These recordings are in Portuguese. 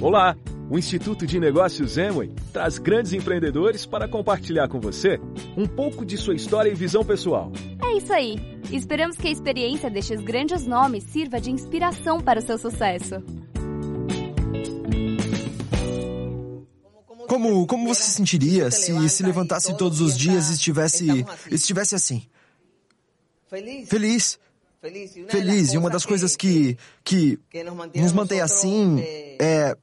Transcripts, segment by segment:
Olá! O Instituto de Negócios Emway traz grandes empreendedores para compartilhar com você um pouco de sua história e visão pessoal. É isso aí! Esperamos que a experiência destes grandes nomes sirva de inspiração para o seu sucesso. Como, como você se sentiria se se levantasse todos os dias e estivesse, estivesse assim? Feliz. Feliz. E uma das coisas que, que nos mantém assim é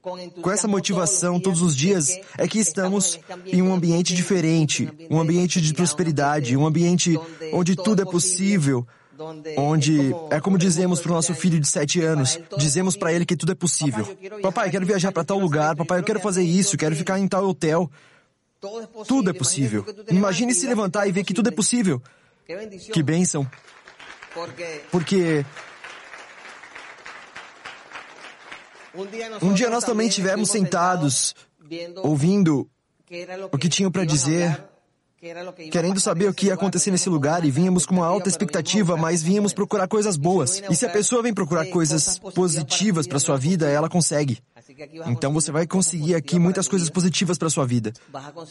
com essa motivação todos os dias é que estamos em um ambiente diferente, um ambiente de prosperidade, um ambiente onde tudo é possível, onde é como dizemos para o nosso filho de sete anos, dizemos para ele que tudo é possível. Papai, quero viajar para tal lugar, papai, eu quero fazer isso, quero ficar em tal hotel. Tudo é possível. Imagine se levantar e ver que tudo é possível. Que bênção. Porque um dia nós também estivemos sentados, ouvindo o que tinham para dizer, querendo saber o que ia acontecer nesse lugar e vínhamos com uma alta expectativa, mas vínhamos procurar coisas boas. E se a pessoa vem procurar coisas positivas para sua vida, ela consegue. Então você vai conseguir aqui muitas coisas positivas para sua vida.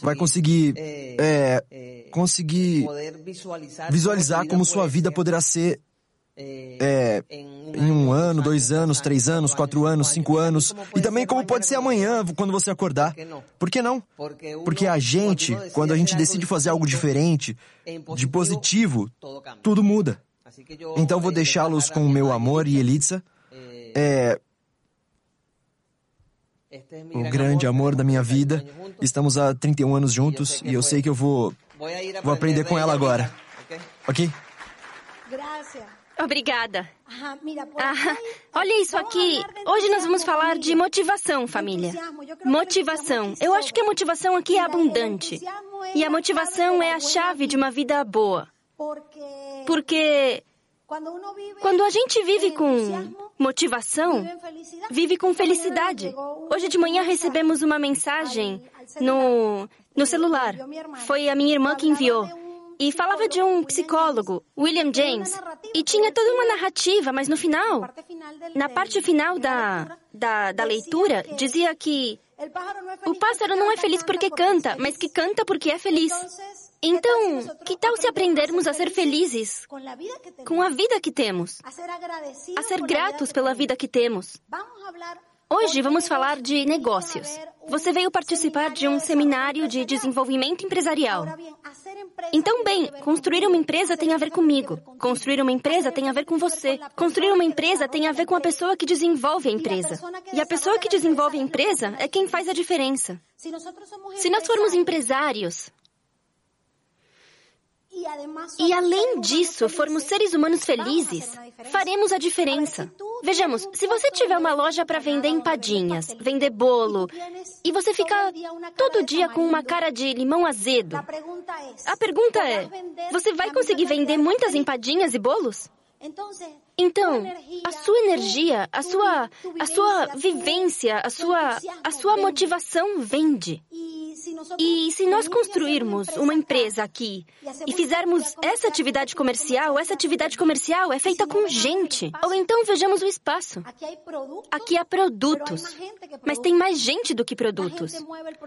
Vai conseguir, é, conseguir visualizar como sua vida poderá ser é, em um ano, dois anos, três anos, quatro anos, cinco anos, e também como pode ser amanhã, quando você acordar. Por que não? Porque a gente, quando a gente decide fazer algo diferente, de positivo, tudo muda. Então vou deixá-los com o meu amor e Elitza. É, o grande amor da minha vida. Estamos há 31 anos juntos e eu sei que eu vou, vou aprender com ela agora. Ok? Obrigada. Ah, olha isso aqui. Hoje nós vamos falar de motivação, família. Motivação. Eu acho que a motivação aqui é abundante. E a motivação é a chave de uma vida boa. Porque quando a gente vive com motivação, vive com felicidade. Hoje de manhã recebemos uma mensagem no, no celular. Foi a minha irmã que enviou e falava de um psicólogo, William James, e tinha toda uma narrativa, mas no final, na parte final da, da, da leitura, dizia que o pássaro não é feliz porque canta, mas que canta porque é feliz. Então, que tal se aprendermos a ser felizes com a vida que temos? A ser gratos pela vida que temos? Hoje vamos falar de negócios. Você veio participar de um seminário de desenvolvimento empresarial. Então, bem, construir uma empresa tem a ver comigo. Construir uma empresa tem a ver com você. Construir uma empresa tem a ver com a pessoa que desenvolve a empresa. E a pessoa que desenvolve a empresa é quem faz a diferença. Se nós formos empresários, e além disso, formos seres humanos felizes, faremos a diferença. Vejamos, se você tiver uma loja para vender empadinhas, vender bolo, e você fica todo dia com uma cara de limão azedo, a pergunta é: você vai conseguir vender muitas empadinhas e bolos? Então, a sua energia, a sua, a sua vivência, a sua, a sua motivação vende. E se nós construirmos uma empresa aqui e fizermos essa atividade comercial, essa atividade comercial é feita com gente. Ou então vejamos o espaço. Aqui há produtos, mas tem mais gente do que produtos.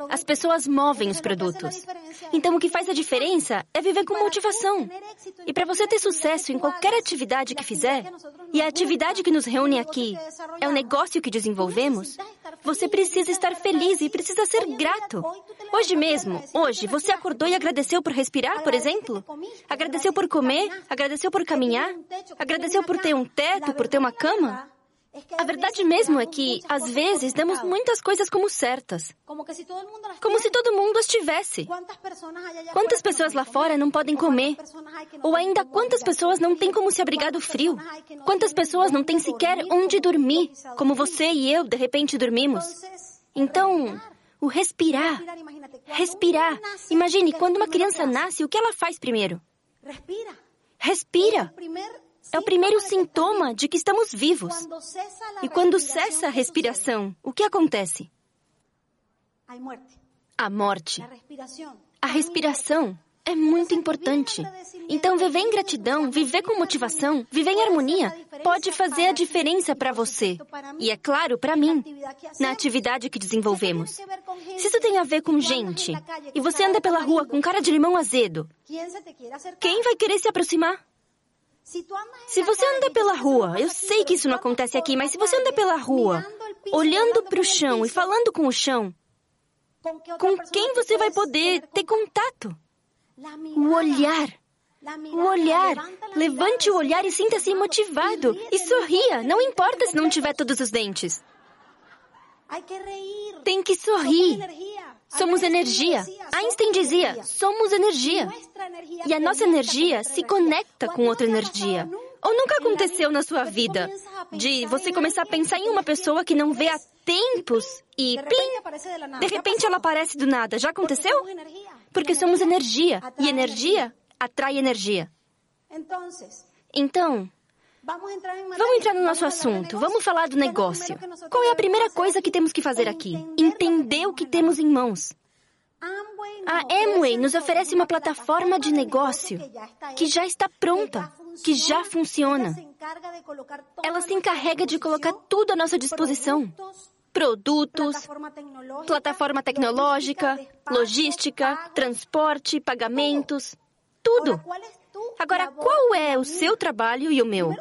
As pessoas movem os produtos. Então o que faz a diferença é viver com motivação. E para você ter sucesso em qualquer atividade que fizer, e a atividade que nos reúne aqui é o negócio que desenvolvemos, você precisa estar feliz e precisa ser grato. Hoje mesmo, hoje, você acordou e agradeceu por respirar, por exemplo? Agradeceu por comer? Agradeceu por caminhar? Agradeceu por ter um teto, por ter uma cama? A verdade mesmo é que, às vezes, damos muitas coisas como certas. Como se todo mundo as tivesse. Quantas pessoas lá fora não podem comer? Ou ainda, quantas pessoas não têm como se abrigar do frio? Quantas pessoas não têm sequer onde dormir, como você e eu, de repente, dormimos? Então, o respirar. Respirar. Imagine, quando uma criança nasce, o que ela faz primeiro? Respira. É o primeiro sintoma de que estamos vivos. E quando cessa a respiração, o que acontece? A morte. A respiração. É muito importante. Então, viver em gratidão, viver com motivação, viver em harmonia, pode fazer a diferença para você. E é claro, para mim, na atividade que desenvolvemos. Se isso tem a ver com gente, e você anda pela rua com cara de limão azedo, quem vai querer se aproximar? Se você anda pela rua, eu sei que isso não acontece aqui, mas se você anda pela rua, olhando para o chão e falando com o chão, com quem você vai poder ter contato? O olhar. O olhar. Levante o olhar e sinta-se motivado. E sorria, não importa se não tiver todos os dentes. Tem que sorrir. Somos energia. Einstein dizia: somos energia. E a nossa energia se conecta com outra energia. Ou nunca aconteceu na sua vida de você começar a pensar em uma pessoa que não vê há tempos e plim, de repente ela aparece do nada. Já aconteceu? Porque somos energia e energia atrai energia. Então, Vamos entrar no nosso assunto. Vamos falar do negócio. Qual é a primeira coisa que temos que fazer aqui? Entender o que temos em mãos. A Amway nos oferece uma plataforma de negócio que já está pronta, que já funciona. Ela se encarrega de colocar tudo à nossa disposição: produtos, plataforma tecnológica, logística, transporte, pagamentos, tudo. Agora, qual é o seu trabalho e o meu?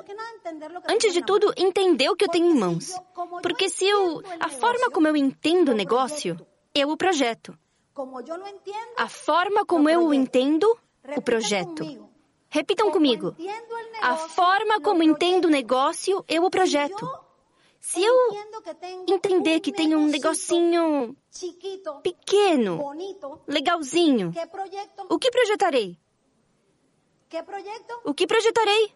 Antes de tudo, entender o que eu tenho em mãos. Porque se eu. A forma como eu entendo o negócio, eu o projeto. A forma como eu o entendo, o projeto. Repitam comigo. A forma como entendo o negócio, eu o projeto. Se eu entender que tem um negocinho pequeno, legalzinho, o que projetarei? O que projetarei?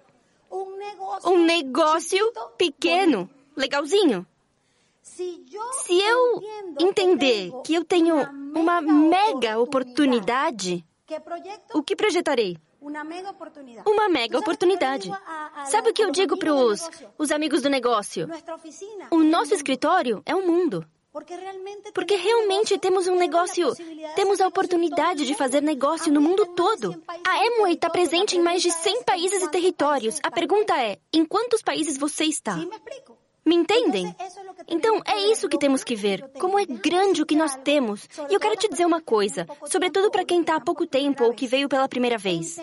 Um negócio pequeno, legalzinho. Se eu entender que eu tenho uma mega oportunidade, o que projetarei? Uma mega oportunidade. Sabe o que eu digo para os amigos do negócio? O nosso escritório é um mundo. Porque realmente temos um negócio, temos a oportunidade de fazer negócio no mundo todo. A Amway está presente em mais de 100 países e territórios. A pergunta é: em quantos países você está? Me entendem? Então é isso que temos que ver. Como é grande o que nós temos. E eu quero te dizer uma coisa, sobretudo para quem está há pouco tempo ou que veio pela primeira vez.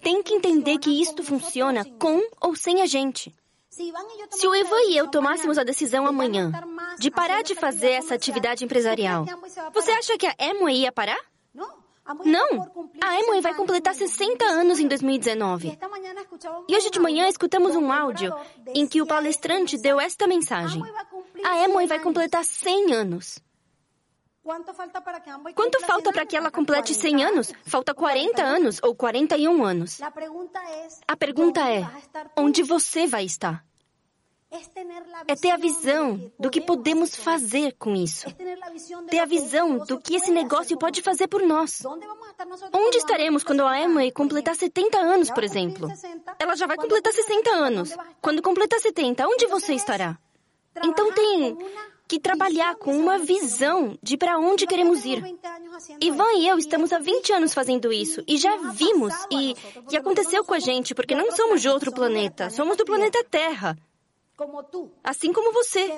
Tem que entender que isto funciona com ou sem a gente. Se o Ivan e eu tomássemos a decisão amanhã de parar de fazer essa atividade empresarial, você acha que a Amway ia parar? Não! A Amway vai completar 60 anos em 2019. E hoje de manhã escutamos um áudio em que o palestrante deu esta mensagem. A Amway vai completar 100 anos. Quanto falta para que ela complete 100 anos? Falta 40 anos ou 41 anos. A pergunta é: onde você vai estar? É ter a visão do que podemos fazer com isso. Ter a visão do que esse negócio pode fazer por nós. Onde estaremos quando a Emma completar 70 anos, por exemplo? Ela já vai completar 60 anos. Quando completar 70, onde você estará? Então tem que trabalhar com uma visão de para onde queremos ir. Ivan e eu estamos há 20 anos fazendo isso e já vimos e, e aconteceu com a gente porque não somos de outro planeta, somos do planeta Terra. Assim como você.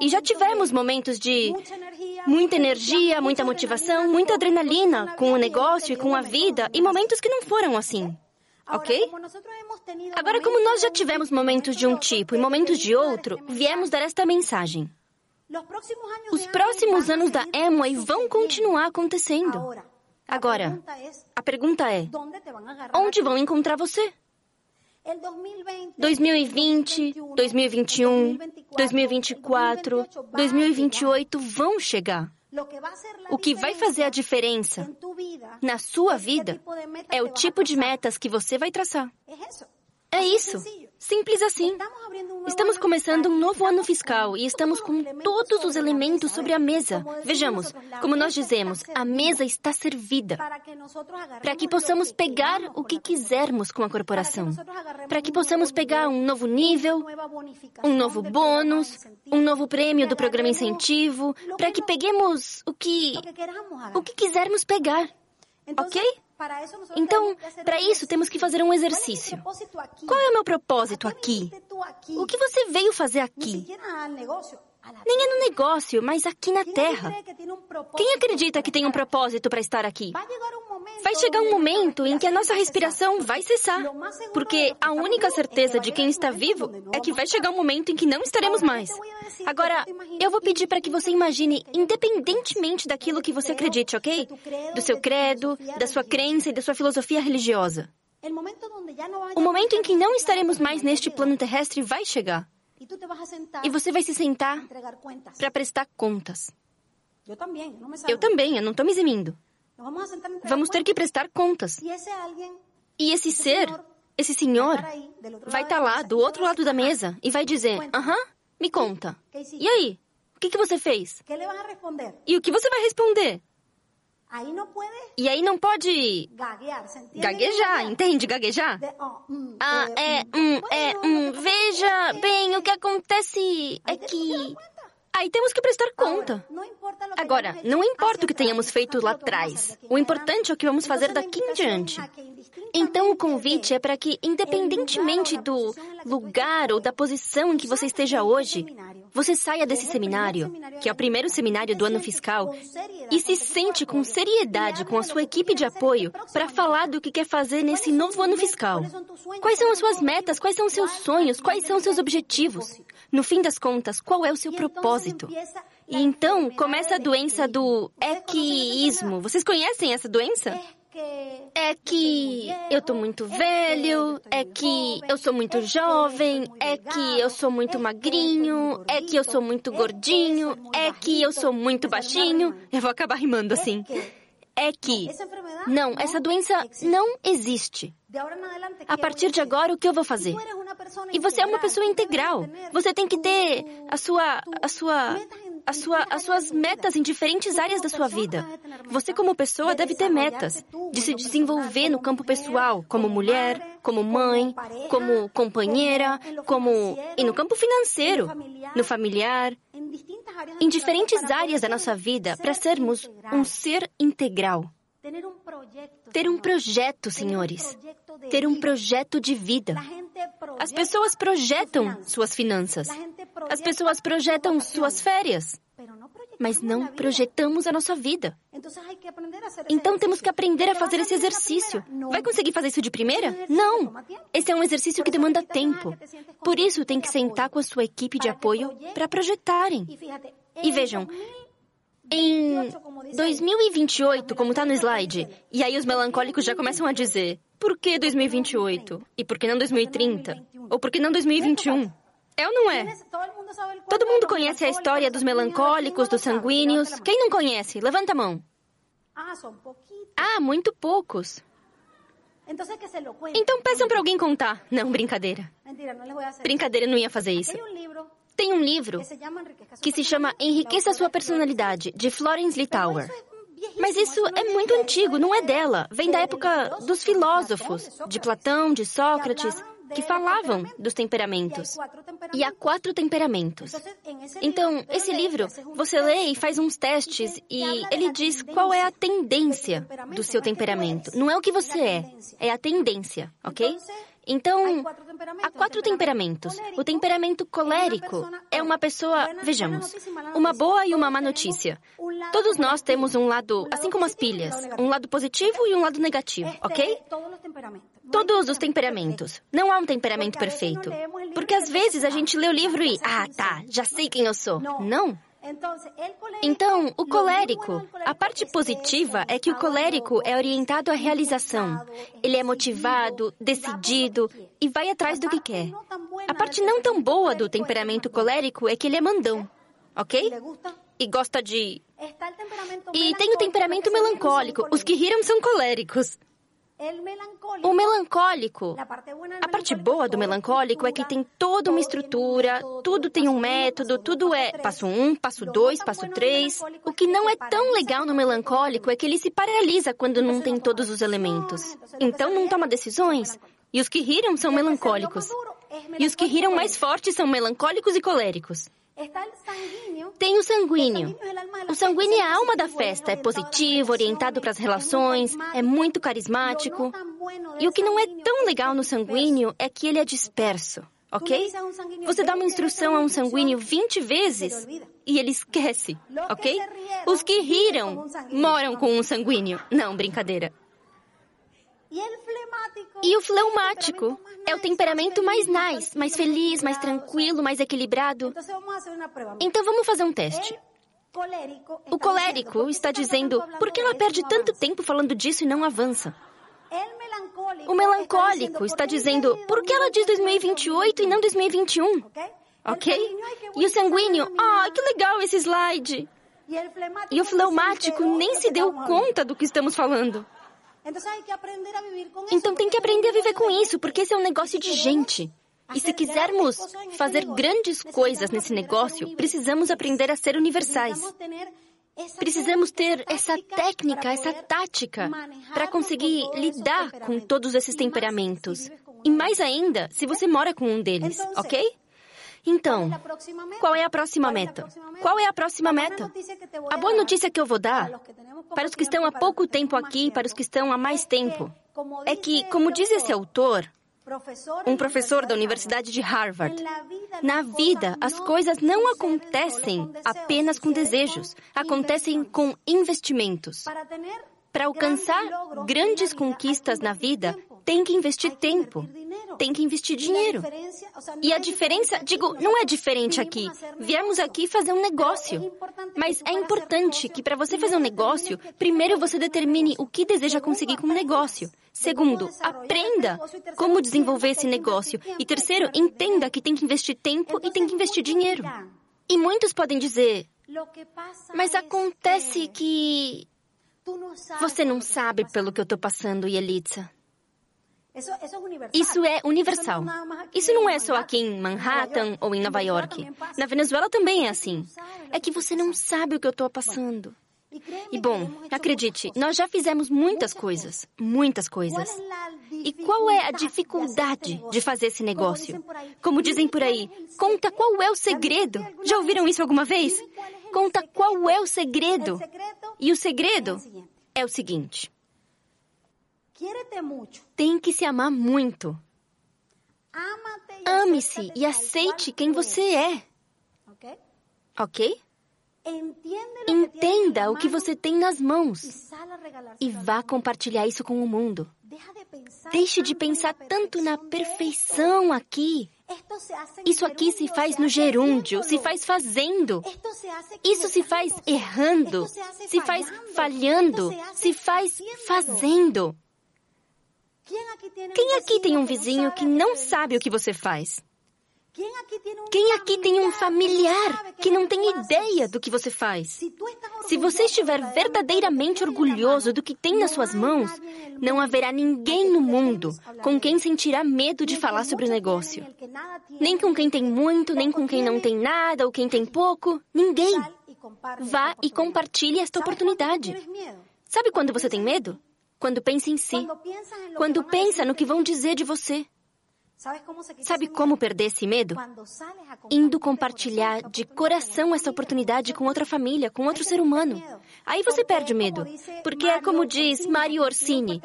E já tivemos momentos de muita energia, muita motivação, muita adrenalina com o negócio e com a vida e momentos que não foram assim. Ok? Agora, como nós já tivemos momentos de um tipo e momentos de outro, viemos dar esta mensagem. Os próximos anos da Amway vão continuar acontecendo. Agora, a pergunta é: onde vão encontrar você? 2020, 2021, 2024, 2028 vão chegar. O que vai fazer a diferença na sua vida é o tipo de metas que você vai traçar. É isso. Simples assim. Estamos começando um novo ano fiscal e estamos com todos os elementos sobre a mesa. Vejamos, como nós dizemos, a mesa está servida para que possamos pegar o que quisermos com a corporação, para que possamos pegar um novo nível, um novo bônus, um novo prêmio do programa incentivo, para que peguemos o que o que quisermos pegar. Ok? Então, para isso, temos que fazer um exercício. Qual é o meu propósito aqui? O que você veio fazer aqui? Nem é no negócio, mas aqui na Terra. Quem acredita que tem um propósito para estar aqui? Vai chegar um momento em que a nossa respiração vai cessar. Porque a única certeza de quem está vivo é que vai chegar um momento em que não estaremos mais. Agora, eu vou pedir para que você imagine, independentemente daquilo que você acredite, ok? Do seu credo, da sua crença e da sua filosofia religiosa. O momento em que não estaremos mais neste plano terrestre vai chegar. E você vai se sentar para prestar contas. Eu também, eu não estou me eximindo. Vamos ter que prestar contas. E esse ser, esse senhor, vai estar tá lá do outro lado da mesa e vai dizer: Aham, me conta. E aí? O que, que você fez? E o que você vai responder? E aí não pode gaguejar, entende? Gaguejar? Ah, é, hum, é, hum, veja bem, o que acontece é que Aí temos que prestar conta. Agora, não importa o que tenhamos feito lá atrás. O importante é o que vamos fazer daqui em diante. Então, o convite é para que, independentemente do lugar ou da posição em que você esteja hoje, você saia desse seminário, que é o primeiro seminário do ano fiscal, e se sente com seriedade com a sua equipe de apoio para falar do que quer fazer nesse novo ano fiscal. Quais são as suas metas? Quais são os seus sonhos? Quais são os seus objetivos? No fim das contas, qual é o seu propósito? E então começa a doença do equiismo. Vocês conhecem essa doença? É que eu tô muito velho, é que eu sou muito jovem, é que eu sou muito magrinho, é que eu sou muito gordinho, é que eu sou muito baixinho. Eu vou acabar rimando assim. É que. Não, essa doença não existe. A partir de agora, o que eu vou fazer? E você é uma pessoa integral. Você tem que ter a sua, a sua a sua, as suas metas em diferentes áreas da sua vida. Você, como pessoa, deve ter metas de se desenvolver no campo pessoal, como mulher, como mãe, como companheira, como. e no campo financeiro, no familiar, em diferentes áreas da nossa vida, para sermos um ser integral. Ter um projeto, senhores. Ter um projeto de vida. As pessoas projetam suas finanças. As pessoas projetam suas férias. Mas não projetamos a nossa vida. Então temos que aprender a fazer esse exercício. Vai conseguir fazer isso de primeira? Não! Esse é um exercício que demanda tempo. Por isso tem que sentar com a sua equipe de apoio para projetarem. E vejam, em 2028, como está no slide, e aí os melancólicos já começam a dizer: por que 2028? E por que não 2030? Ou por que não 2021? É ou não é? Todo mundo conhece a história dos melancólicos, dos sanguíneos. Quem não conhece? Levanta a mão. Ah, muito poucos. Então peçam para alguém contar. Não, brincadeira. Brincadeira, não ia fazer isso. Tem um livro que se chama Enriqueça Sua Personalidade, de Florence Littauer. Mas isso é muito antigo, não é dela. Vem da época dos filósofos, de Platão, de Sócrates, que falavam dos temperamentos. E há quatro temperamentos. Então, esse livro, você lê e faz uns testes e ele diz qual é a tendência do seu temperamento. Não é o que você é, é a tendência, ok? Então, há quatro temperamentos. O temperamento colérico é uma pessoa, vejamos, uma boa e uma má notícia. Todos nós temos um lado, assim como as pilhas, um lado positivo e um lado negativo, ok? Todos os temperamentos. Não há um temperamento perfeito. Porque às vezes a gente lê o livro e, ah, tá, já sei quem eu sou. Não. Então, o colérico, a parte positiva é que o colérico é orientado à realização. Ele é motivado, decidido e vai atrás do que quer. A parte não tão boa do temperamento colérico é que ele é mandão, ok? E gosta de. E tem o temperamento melancólico. Os que riram são coléricos. O melancólico, a parte boa do melancólico é que tem toda uma estrutura, tudo tem um método, tudo é passo um, passo dois, passo três. O que não é tão legal no melancólico é que ele se paralisa quando não tem todos os elementos. Então não toma decisões. E os que riram são melancólicos. E os que riram mais fortes são melancólicos e coléricos. Tem o sanguíneo. O sanguíneo é a alma da festa, é positivo, orientado para as relações, é muito carismático. E o que não é tão legal no sanguíneo é que ele é disperso, ok? Você dá uma instrução a um sanguíneo 20 vezes e ele esquece, ok? Os que riram moram com um sanguíneo. Não, brincadeira. E o fleumático é o temperamento mais nice, mais feliz, mais tranquilo, mais equilibrado. Então vamos fazer um teste. O colérico está dizendo: por que ela perde tanto tempo falando disso e não avança? O melancólico está dizendo: por que ela diz 2028 e não 2021? Ok? E o sanguíneo: ah, que legal esse slide. E o fleumático nem se deu conta do que estamos falando. Então tem que aprender a viver com isso, porque esse é um negócio de gente. E se quisermos fazer grandes coisas nesse negócio, precisamos aprender a ser universais. Precisamos ter essa técnica, essa tática, para conseguir lidar com todos esses temperamentos. E mais ainda, se você mora com um deles, ok? Então, qual é a próxima meta? Qual é a próxima meta? A boa notícia que eu vou dar para os que estão há pouco tempo aqui e para os que estão há mais tempo é que, como diz esse autor, um professor da Universidade de Harvard. Na vida, as coisas não acontecem apenas com desejos, acontecem com investimentos. Para alcançar grandes conquistas na vida, tem que investir tempo, tem que investir dinheiro. E a diferença, digo, não é diferente aqui. Viemos aqui fazer um negócio. Mas é importante que para você fazer um negócio, primeiro você determine o que deseja conseguir com o negócio. Segundo, aprenda como desenvolver esse negócio. E terceiro, entenda que tem que investir tempo e tem que investir dinheiro. E muitos podem dizer, mas acontece que você não sabe pelo que eu estou passando, Yelitza. Isso é universal. Isso não é só aqui em Manhattan ou em Nova York. Na Venezuela também é assim. É que você não sabe o que eu estou passando. E bom, acredite, nós já fizemos muitas coisas, muitas coisas. E qual é a dificuldade de fazer esse negócio? Como dizem por aí, conta qual é o segredo. Já ouviram isso alguma vez? Conta qual é o segredo. E o segredo é o seguinte: tem que se amar muito. Ame-se e aceite quem você é. Ok? Entenda o que você tem nas mãos e vá compartilhar isso com o mundo. Deixe de pensar tanto na perfeição aqui. Isso aqui se faz no gerúndio, se faz fazendo. Isso se faz errando, se faz falhando, se faz fazendo. Quem aqui tem um vizinho que não sabe o que você faz? Quem aqui tem um familiar que não tem ideia do que você faz? Se você estiver verdadeiramente orgulhoso do que tem nas suas mãos, não haverá ninguém no mundo com quem sentirá medo de falar sobre o negócio. Nem com quem tem muito, nem com quem não tem nada ou quem tem pouco. Ninguém. Vá e compartilhe esta oportunidade. Sabe quando você tem medo? Quando pensa em si. Quando pensa no que vão dizer de você. Sabe como perder esse medo? Indo compartilhar de coração essa oportunidade com outra família, com outro ser humano. Aí você perde o medo. Porque é como diz Mario Orsini,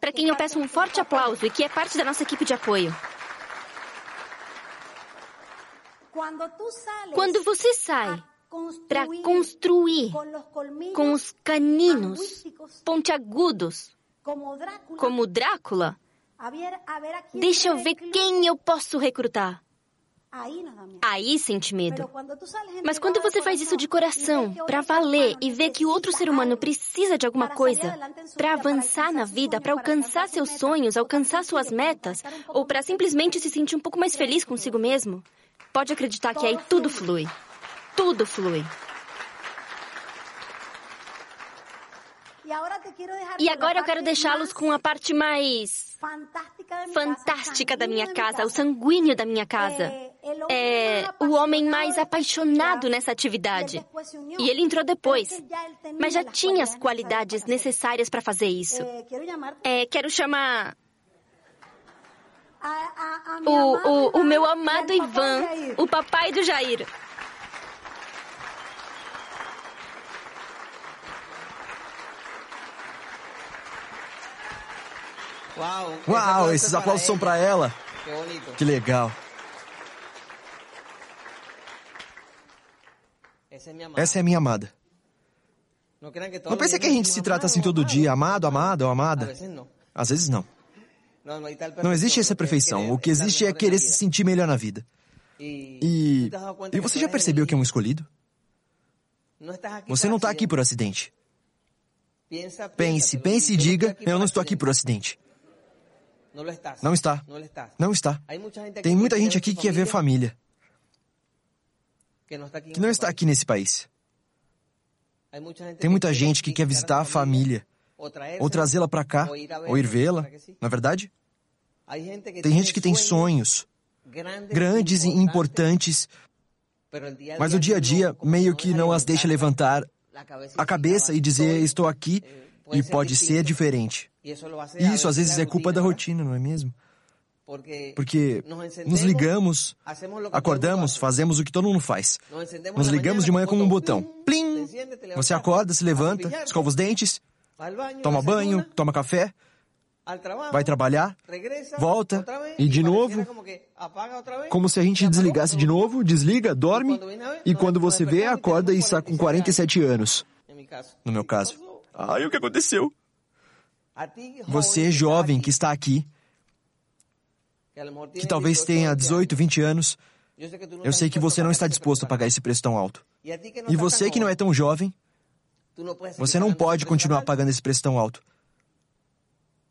para quem eu peço um forte aplauso e que é parte da nossa equipe de apoio. Quando você sai para construir com os caninos pontiagudos, como Drácula, Deixa eu ver quem eu posso recrutar. Aí sente medo. Mas quando você faz isso de coração, para valer e ver que outro ser humano precisa de alguma coisa, para avançar na vida, para alcançar seus sonhos, alcançar suas metas, ou para simplesmente se sentir um pouco mais feliz consigo mesmo, pode acreditar que aí tudo flui. Tudo flui. E agora eu quero deixá-los com a parte mais fantástica da minha casa, o sanguíneo da minha casa. É o homem mais apaixonado nessa atividade. E ele entrou depois, mas já tinha as qualidades necessárias para fazer isso. É, quero chamar. O, o, o meu amado Ivan, o papai do Jair. Uau, esses aplausos são para ela. Que legal. Essa é a minha amada. Não pense que a gente se trata assim todo dia, amado, amada ou amada. Às vezes não. Não existe essa perfeição. O que existe é querer se sentir melhor na vida. E, e você já percebeu que é um escolhido? Você não está aqui por acidente. Pense, pense e diga: Eu não estou aqui por acidente. Não está. Não está. Tem muita gente aqui que quer ver família. Que não está aqui nesse país. Tem muita gente que quer visitar a família, ou trazê-la para cá, ou ir vê-la, não é verdade? Tem gente que tem sonhos grandes e importantes, mas o dia a dia meio que não as deixa levantar a cabeça e dizer: Estou aqui e pode ser diferente. E isso às vezes é culpa da rotina, não é mesmo? Porque nos ligamos, acordamos, fazemos o que todo mundo faz. Nos ligamos de manhã com um botão. Plim! Você acorda, se levanta, escova os dentes, toma banho, toma café, vai trabalhar, volta e de novo, como se a gente desligasse de novo, desliga, dorme e quando você vê, acorda e está com 47 anos. No meu caso. Ai, o que aconteceu? Você, jovem que está aqui, que talvez tenha 18, 20 anos, eu sei que você não está disposto a pagar esse preço tão alto. E você que não é tão jovem, você não pode continuar pagando esse preço tão alto.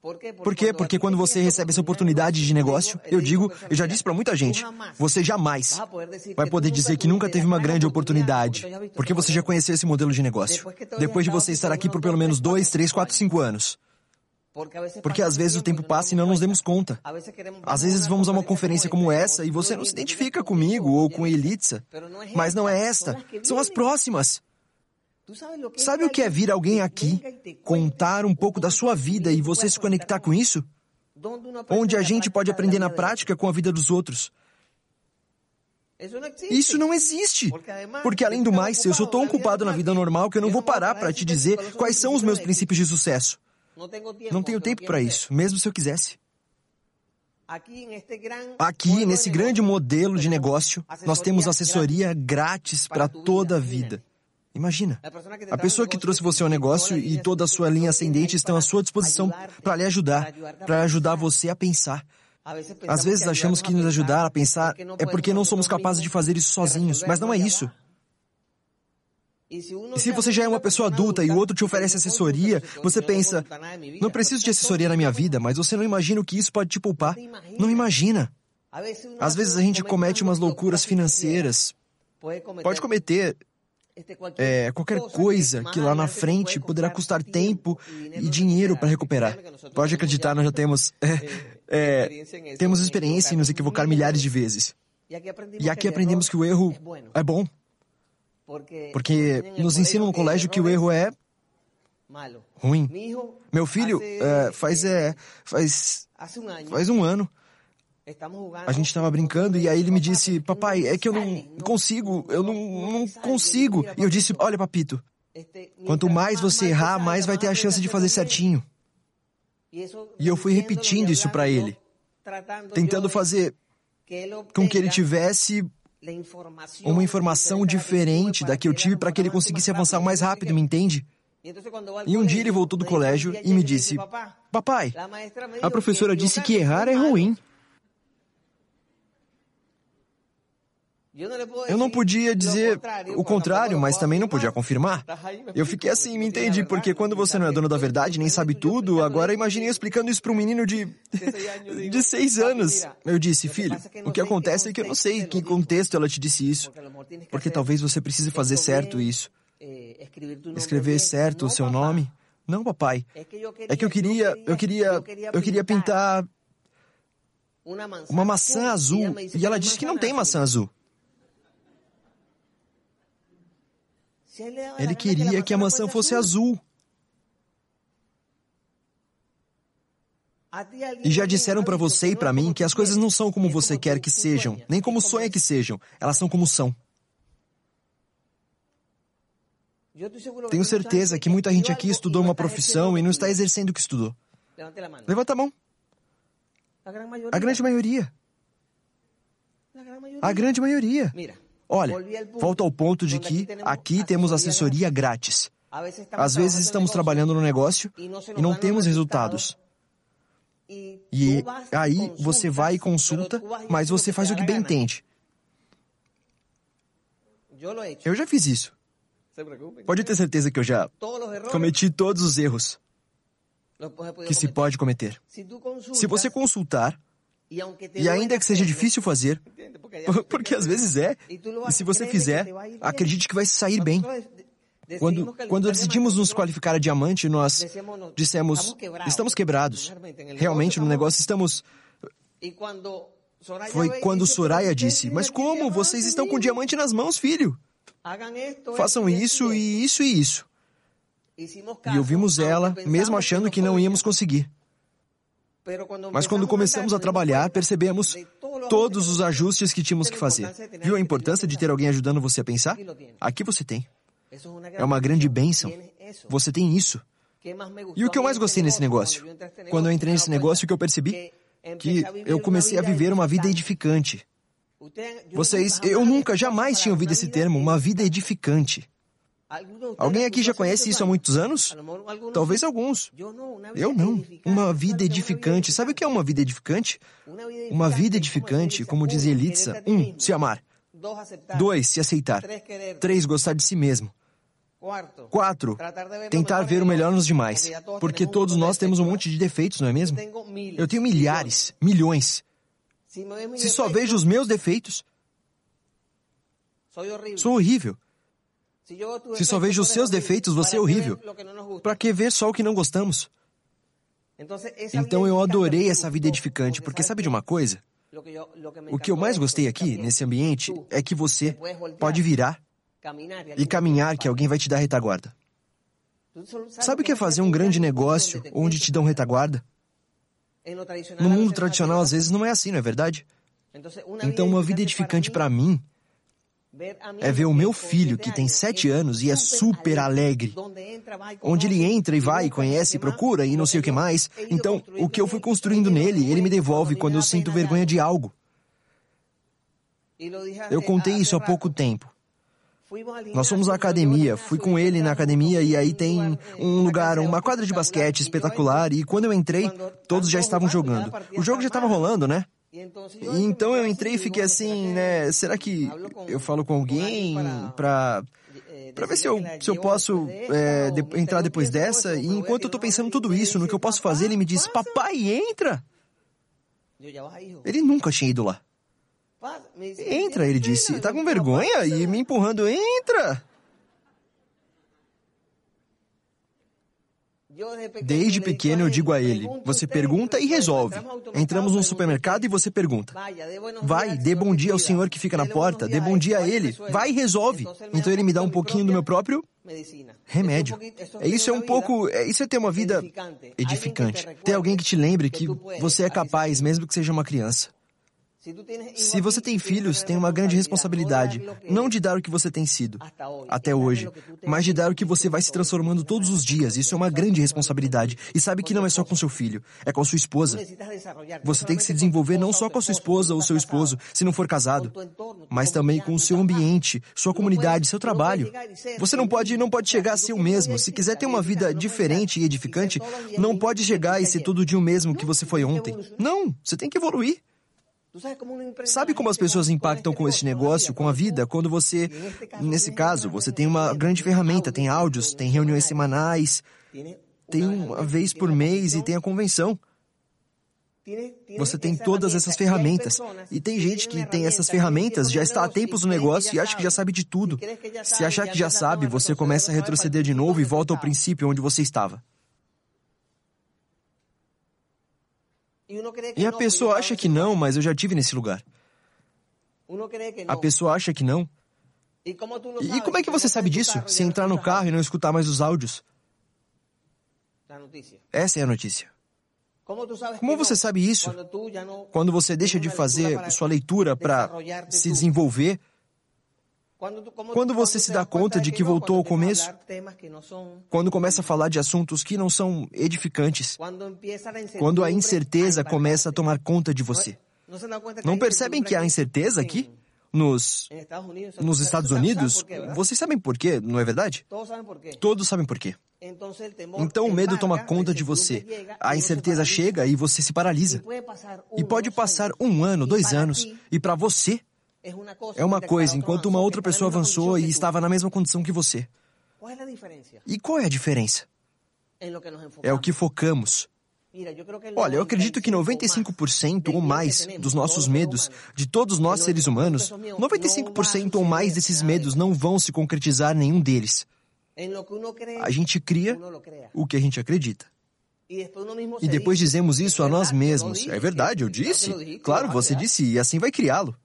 Por quê? Porque quando você recebe essa oportunidade de negócio, eu digo, eu já disse para muita gente, você jamais vai poder dizer que nunca teve uma grande oportunidade, porque você já conheceu esse modelo de negócio. Depois de você estar aqui por pelo menos dois, três, quatro, cinco anos. Porque às vezes o tempo passa e não nos demos conta. Às vezes vamos a uma conferência como essa e você não se identifica comigo ou com Elitza. Mas não é esta, são as próximas. Sabe o que é vir alguém aqui, contar um pouco da sua vida e você se conectar com isso? Onde a gente pode aprender na prática com a vida dos outros. Isso não existe. Porque, além do mais, eu sou tão ocupado na vida normal que eu não vou parar para te dizer quais são os meus princípios de sucesso. Não tenho tempo para isso, mesmo se eu quisesse. Aqui, nesse grande modelo de negócio, nós temos assessoria grátis para toda a vida. Imagina, a pessoa que trouxe você ao negócio e toda a sua linha ascendente estão à sua disposição para lhe ajudar, para ajudar você a pensar. Às vezes achamos que nos ajudar a pensar é porque não somos capazes de fazer isso sozinhos, mas não é isso. E se você já é uma pessoa adulta e o outro te oferece assessoria, você pensa, não preciso de assessoria na minha vida, mas você não imagina o que isso pode te poupar. Não imagina. Às vezes a gente comete umas loucuras financeiras. Pode cometer é, qualquer coisa que lá na frente poderá custar tempo e dinheiro para recuperar. Pode acreditar, nós já temos, é, é, temos experiência em nos equivocar milhares de vezes. E aqui aprendemos que o erro é bom. Porque nos ensinam no colégio que o erro é ruim. Meu filho faz, é, faz, faz um ano. A gente estava brincando e aí ele me disse, papai, é que eu não consigo, eu não, não consigo. E eu disse, olha, papito, quanto mais você errar, mais vai ter a chance de fazer certinho. E eu fui repetindo isso para ele, tentando fazer com que ele tivesse uma informação diferente da que eu tive para que ele conseguisse avançar mais rápido, me entende? E um dia ele voltou do colégio e me disse: Papai, a professora disse que errar é ruim. Eu não podia dizer o contrário, mas também não podia confirmar. Eu fiquei assim, me entende? Porque quando você não é dono da verdade, nem sabe tudo, agora imaginei explicando isso para um menino de. de seis anos. Eu disse, filho, o que acontece é que eu não sei em que contexto ela te disse isso. Porque talvez você precise fazer certo isso. Escrever certo o seu nome. Não, papai. É que eu queria. Eu queria. Eu queria pintar. Uma maçã azul. E ela disse que não tem maçã azul. Ele queria que a maçã fosse azul. E já disseram para você e para mim que as coisas não são como você quer que sejam, nem como sonha que sejam. Elas são como são. Tenho certeza que muita gente aqui estudou uma profissão e não está exercendo o que estudou. Levanta a mão. A grande maioria. A grande maioria. Olha, volta ao ponto de que aqui temos assessoria grátis. Às vezes estamos trabalhando no negócio e não temos resultados. E aí você vai e consulta, mas você faz o que bem entende. Eu já fiz isso. Pode ter certeza que eu já cometi todos os erros que se pode cometer. Se você consultar, e ainda que seja difícil fazer, porque às vezes é, e se você fizer, acredite que vai sair bem. Quando, quando decidimos nos qualificar a diamante, nós dissemos: estamos quebrados. Realmente, no negócio estamos. Foi quando Soraya disse: Mas como? Vocês estão com diamante nas mãos, filho? Façam isso e isso e isso. E ouvimos ela, mesmo achando que não íamos conseguir. Mas quando começamos a trabalhar, percebemos todos os ajustes que tínhamos que fazer. Viu a importância de ter alguém ajudando você a pensar? Aqui você tem. É uma grande bênção. Você tem isso. E o que eu mais gostei nesse negócio? Quando eu entrei nesse negócio, o que eu percebi? Que eu comecei a viver uma vida edificante. Vocês, eu nunca, jamais tinha ouvido esse termo, uma vida edificante. Alguém aqui já conhece isso há muitos anos? Talvez alguns. Eu não. Uma vida edificante. Sabe o que é uma vida edificante? Uma vida edificante, como dizia Elitsa, um, se amar. Dois, se aceitar. Três, gostar de si mesmo. Quatro, tentar ver o melhor nos demais. Porque todos nós temos um monte de defeitos, não é mesmo? Eu tenho milhares, milhões. Se só vejo os meus defeitos, sou horrível. Se só vejo os seus defeitos, você é horrível. Para que ver só o que não gostamos? Então eu adorei essa vida edificante, porque sabe de uma coisa? O que eu mais gostei aqui, nesse ambiente, é que você pode virar e caminhar que alguém vai te dar retaguarda. Sabe o que é fazer um grande negócio onde te dão retaguarda? No mundo tradicional, às vezes, não é assim, não é verdade? Então, uma vida edificante para mim é ver o meu filho, que tem sete anos e é super alegre, onde ele entra e vai, conhece, procura e não sei o que mais. Então, o que eu fui construindo nele, ele me devolve quando eu sinto vergonha de algo. Eu contei isso há pouco tempo. Nós fomos à academia, fui com ele na academia e aí tem um lugar, uma quadra de basquete espetacular e quando eu entrei, todos já estavam jogando. O jogo já estava rolando, né? E então eu entrei e fiquei assim, né? Será que eu falo com alguém pra, pra ver se eu, se eu posso é, de, entrar depois dessa? E enquanto eu tô pensando tudo isso, no que eu posso fazer, ele me diz, papai, entra! Ele nunca tinha ido lá. Entra, ele disse. Tá com vergonha? E me empurrando, entra! Desde pequeno eu digo a ele: você pergunta e resolve. Entramos num supermercado e você pergunta. Vai, dê bom dia ao senhor que fica na porta, dê bom dia a ele. Vai e resolve. Então ele me dá um pouquinho do meu próprio remédio. É isso é um pouco, é, isso é ter uma vida edificante. Ter alguém que te lembre que você é capaz, mesmo que seja uma criança. Se você tem filhos, tem uma grande responsabilidade, não de dar o que você tem sido até hoje, mas de dar o que você vai se transformando todos os dias. Isso é uma grande responsabilidade. E sabe que não é só com seu filho, é com a sua esposa. Você tem que se desenvolver não só com a sua esposa ou seu esposo, se não for casado, mas também com o seu ambiente, sua comunidade, seu trabalho. Você não pode, não pode chegar a ser o mesmo. Se quiser ter uma vida diferente e edificante, não pode chegar e ser todo dia o mesmo que você foi ontem. Não, você tem que evoluir. Sabe como as pessoas impactam com esse negócio, com a vida, quando você, nesse caso, você tem uma grande ferramenta, tem áudios, tem reuniões semanais, tem uma vez por mês e tem a convenção. Você tem todas essas ferramentas. E tem gente que tem essas ferramentas, já está há tempos no negócio e acha que já sabe de tudo. Se achar que já sabe, você começa a retroceder de novo e volta ao princípio onde você estava. E a pessoa acha que não, mas eu já tive nesse lugar. A pessoa acha que não. E como é que você sabe disso? Se entrar no carro e não escutar mais os áudios. Essa é a notícia. Como você sabe isso? Quando você deixa de fazer sua leitura para se desenvolver Quando você se dá conta de que voltou ao começo, quando começa a falar de assuntos que não são edificantes, quando a incerteza começa a tomar conta de você. Não percebem que há incerteza aqui? Nos, nos Estados Unidos? Vocês sabem por quê, não é verdade? Todos sabem por quê. Então o medo toma conta de você. A incerteza chega e você se paralisa. E pode passar um ano, dois anos, e para você é uma coisa, enquanto uma outra pessoa avançou e estava na mesma condição que você. E qual é a diferença? É o que focamos. Olha, eu acredito que 95% ou mais dos nossos medos, de todos nós seres humanos, 95% ou mais desses medos não vão se concretizar nenhum deles. A gente cria o que a gente acredita. E depois dizemos isso a nós mesmos. É verdade, eu disse. Claro, você disse, e assim vai criá-lo.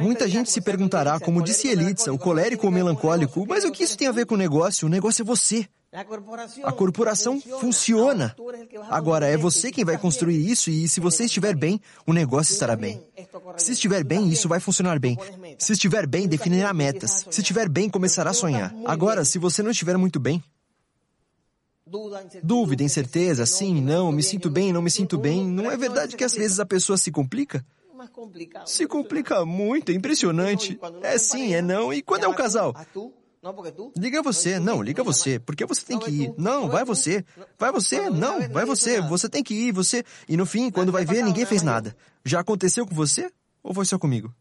Muita gente se perguntará, como disse Elitza, o colérico ou melancólico, mas o que isso tem a ver com o negócio? O negócio é você. A corporação funciona. Agora, é você quem vai construir isso e se você estiver bem, o negócio estará bem. Se estiver bem, isso vai funcionar bem. Se estiver bem, definirá metas. Se estiver bem, começará a sonhar. Agora, se você não estiver muito bem, dúvida, incerteza, sim, não, me sinto bem, não me sinto bem, não é verdade que às vezes a pessoa se complica? Se complica muito, é impressionante. É sim, é não. E quando é o casal? Liga você, não, liga você, porque você tem que ir. Não, vai você. Vai você, não, vai você. Você tem que ir, você. E no fim, quando vai ver, ninguém fez nada. Já aconteceu com você? Ou foi só comigo?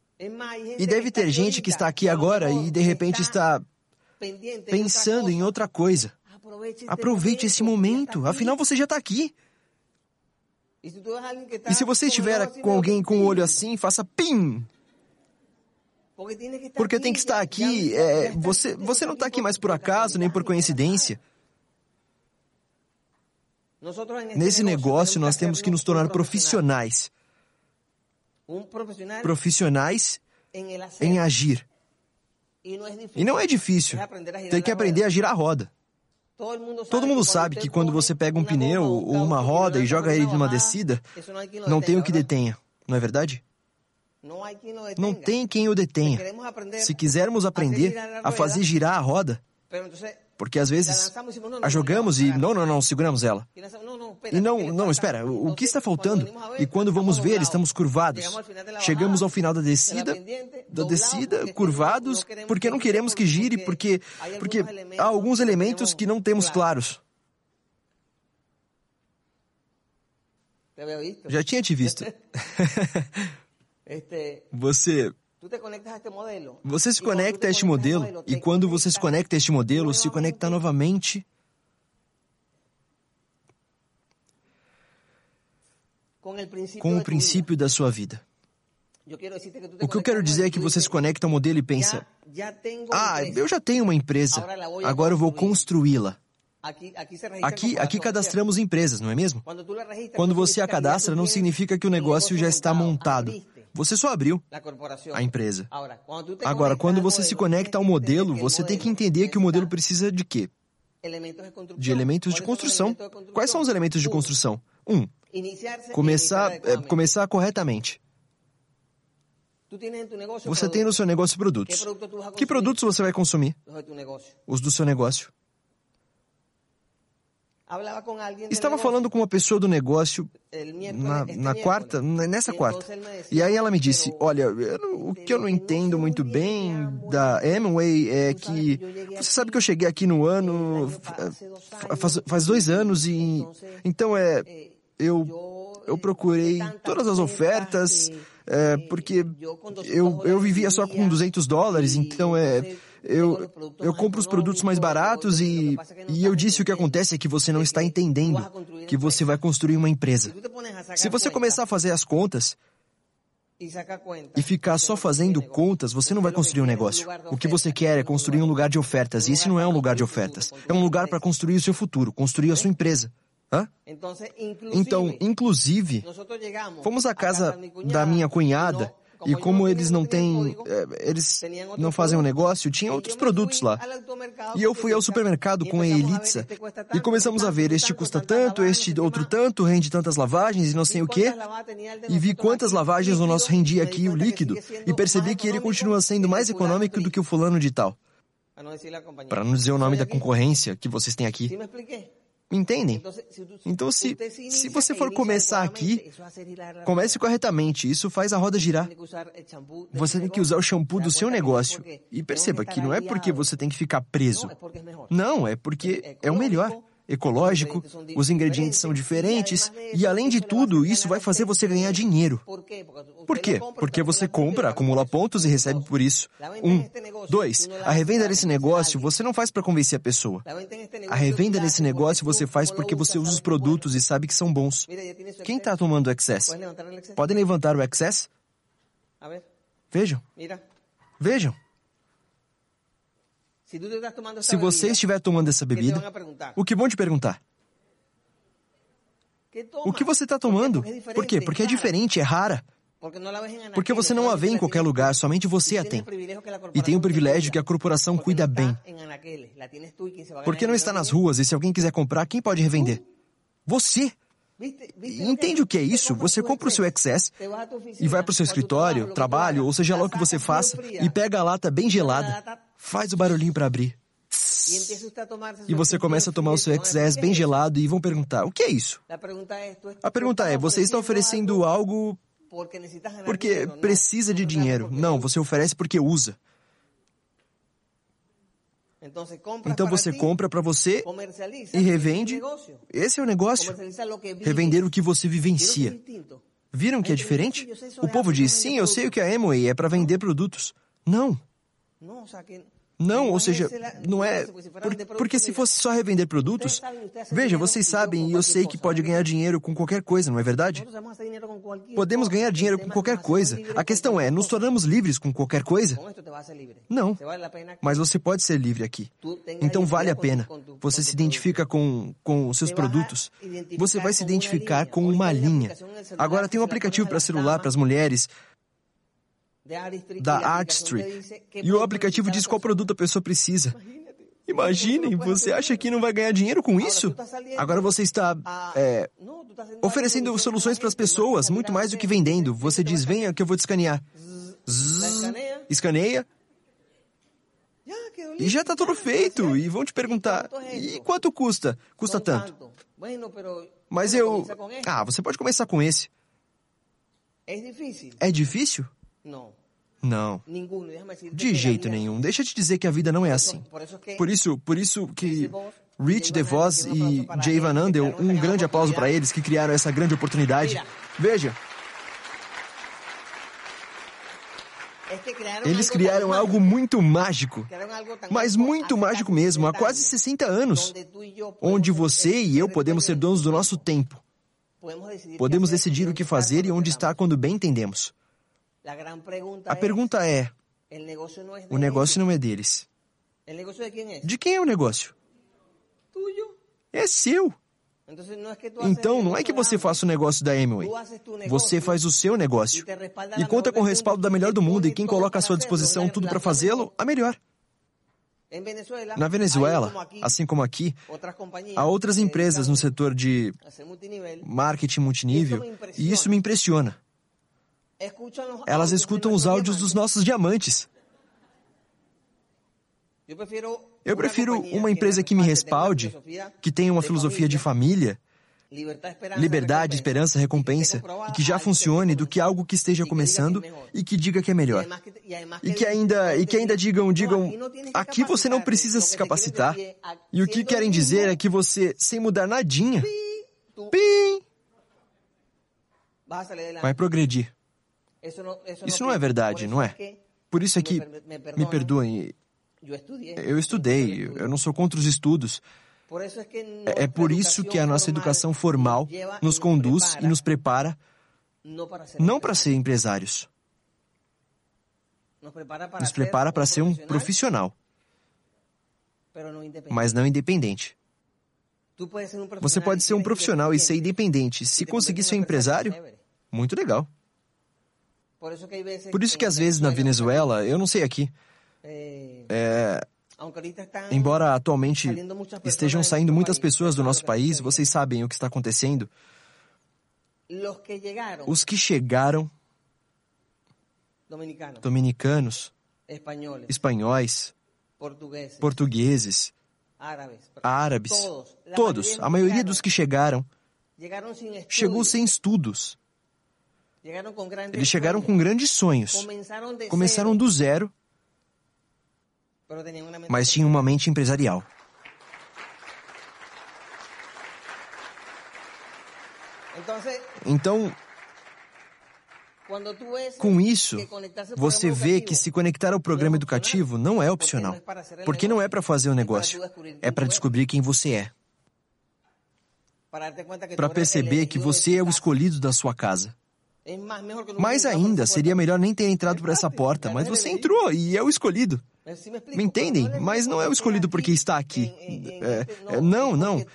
E deve ter gente que está aqui agora e de repente está pensando em outra coisa. Aproveite esse momento, afinal você já está aqui. E se você estiver com alguém com o olho assim, faça PIM! Porque tem que estar aqui. É, você, você não está aqui mais por acaso, nem por coincidência. Nesse negócio, nós temos que nos tornar profissionais. Profissionais em agir. E não é difícil. Tem que aprender a girar a roda. Todo mundo sabe que quando você pega um pneu ou uma roda e joga ele numa descida, não tem o que detenha, não é verdade? Não tem quem o detenha. Se quisermos aprender a fazer girar a roda, porque às vezes a jogamos e não, não, não, seguramos ela. E não, não, espera, o que está faltando? E quando vamos ver, estamos curvados. Chegamos ao final da descida, da descida, curvados, porque não queremos que gire, porque, porque há alguns elementos que não temos claros. Já tinha te visto. Você você se conecta a este modelo e quando você se conecta a este modelo, se conecta novamente. Com o princípio da sua vida. O que eu quero dizer é que você se conecta ao modelo e pensa: Ah, eu já tenho uma empresa, agora eu vou construí-la. Aqui, aqui cadastramos empresas, não é mesmo? Quando você a cadastra, não significa que o negócio já está montado. Você só abriu a empresa. Agora, quando você se conecta ao modelo, você tem que entender que o modelo precisa de quê? De elementos de construção. Quais são os elementos de construção? Um, começar, é, começar corretamente. Você tem no seu negócio produtos. Que produtos você vai consumir? Os do seu negócio. Estava falando com uma pessoa do negócio na, na quarta, nessa quarta. E aí ela me disse: Olha, o que eu não entendo muito bem da Amway é que. Você sabe que eu cheguei aqui no ano. Faz, faz dois anos e. Então é. Eu, eu procurei todas as ofertas, é, porque eu, eu vivia só com 200 dólares, então é eu, eu compro os produtos mais baratos e, e eu disse o que acontece é que você não está entendendo que você vai construir uma empresa. Se você começar a fazer as contas e ficar só fazendo contas, você não vai construir um negócio. O que você quer é construir um lugar de ofertas. e esse não é um lugar de ofertas. É um lugar para construir o seu futuro, construir a sua empresa. Hã? Então, inclusive, fomos à casa da minha cunhada E como eles não têm. É, eles não fazem um negócio, tinha outros produtos lá. E eu fui ao supermercado com a Elitza e começamos a ver: este custa tanto, este outro tanto, rende tantas lavagens e não sei o quê. E vi quantas lavagens o nosso rendia aqui, o líquido, e percebi que ele continua sendo mais econômico do que o fulano de tal. Para não dizer o nome da concorrência que vocês têm aqui. Entendem? Então, se, se você for começar aqui, comece corretamente. Isso faz a roda girar. Você tem que usar o shampoo do seu negócio. E perceba que não é porque você tem que ficar preso. Não, é porque é o melhor ecológico, os ingredientes são diferentes e, além de tudo, isso vai fazer você ganhar dinheiro. Por quê? Porque você compra, acumula pontos e recebe por isso. Um. Dois. A revenda desse negócio você não faz para convencer a pessoa. A revenda desse negócio você faz porque você usa os produtos e sabe que são bons. Quem está tomando o Excess? Podem levantar o Excess? Vejam. Vejam. Se você estiver tomando essa bebida, o que vão te perguntar? O que você está tomando? Por quê? Porque é diferente, é rara. Porque você não a vê em qualquer lugar, somente você a tem. E tem o privilégio que a corporação cuida bem. Porque não está nas ruas e se alguém quiser comprar, quem pode revender? Você! Entende o que é isso? Você compra o seu Excess e vai para o seu escritório, trabalho, ou seja lá o que você faça, e pega a lata bem gelada, faz o barulhinho para abrir. E você começa a tomar o seu Excess bem gelado e vão perguntar: o que é isso? A pergunta é: você está oferecendo algo porque precisa de dinheiro? Não, você oferece porque usa. Então você compra para você e revende. Esse é o negócio. Revender o que você vivencia. Viram que é diferente? O povo diz: sim, eu sei o que é Amway é para vender produtos. Não. Não, ou seja, não é. Por, porque se fosse só revender produtos. Veja, vocês sabem e eu sei que pode ganhar dinheiro com qualquer coisa, não é verdade? Podemos ganhar dinheiro com qualquer coisa. A questão é, nos tornamos livres com qualquer coisa? Não. Mas você pode ser livre aqui. Então vale a pena. Você se identifica com, com os seus produtos. Você vai se identificar com uma linha. Agora tem um aplicativo para celular para as mulheres da Artistry. E o aplicativo diz qual produto a pessoa precisa. Imaginem, você acha que não vai ganhar dinheiro com isso? Agora você está é, oferecendo soluções para as pessoas, muito mais do que vendendo. Você diz, venha que eu vou te escanear. Zzz, escaneia. E já está tudo feito. E vão te perguntar, e quanto custa? Custa tanto. Mas eu... Ah, você pode começar com esse. É difícil? Não. Não. De jeito nenhum. Deixa eu te dizer que a vida não é assim. Por isso, por isso que Rich DeVos e Jay Van Andel, um grande aplauso para eles que criaram essa grande oportunidade. Veja. Eles criaram algo muito mágico, mas muito mágico mesmo, há quase 60 anos, onde você e eu podemos ser donos do nosso tempo. Podemos decidir o que fazer e onde estar quando bem entendemos. A pergunta é: o negócio não é deles. De quem é o negócio? É seu. Então, não é que você faça o negócio da Amway. Você faz o seu negócio. E conta com o respaldo da melhor do mundo e quem coloca à sua disposição tudo para fazê-lo, a melhor. Na Venezuela, assim como aqui, há outras empresas no setor de marketing multinível e isso me impressiona. Elas escutam os áudios dos nossos diamantes. Eu prefiro uma empresa que me respalde, que tenha uma filosofia de família, liberdade, esperança, recompensa, e que já funcione, do que algo que esteja começando e que diga que é melhor. E que ainda, e que ainda digam, digam, aqui você não precisa se capacitar. E o que querem dizer é que você, sem mudar nadinha, pim, vai progredir. Isso não é verdade, não é? Por isso é que, me perdoem, eu estudei, eu não sou contra os estudos. É por isso que a nossa educação formal nos conduz e nos prepara não para ser empresários. Nos prepara para ser um profissional, mas não independente. Você pode ser um profissional e ser independente. Se conseguir ser um empresário, muito legal. Por isso que às vezes na Venezuela, eu não sei aqui, é, embora atualmente estejam saindo muitas pessoas do nosso país, vocês sabem o que está acontecendo. Os que chegaram, dominicanos, espanhóis, portugueses, árabes, todos, a maioria dos que chegaram, chegou sem estudos. Eles chegaram com grandes sonhos. Começaram do zero, mas tinham uma mente empresarial. Então, com isso, você vê que se conectar ao programa educativo não é opcional, porque não é para fazer o negócio, é para descobrir quem você é. Para perceber que você é o escolhido da sua casa. Mais ainda, seria melhor nem ter entrado por essa porta, mas você entrou e é o escolhido. Me entendem? Mas não é o escolhido porque está aqui. É, é, não, não.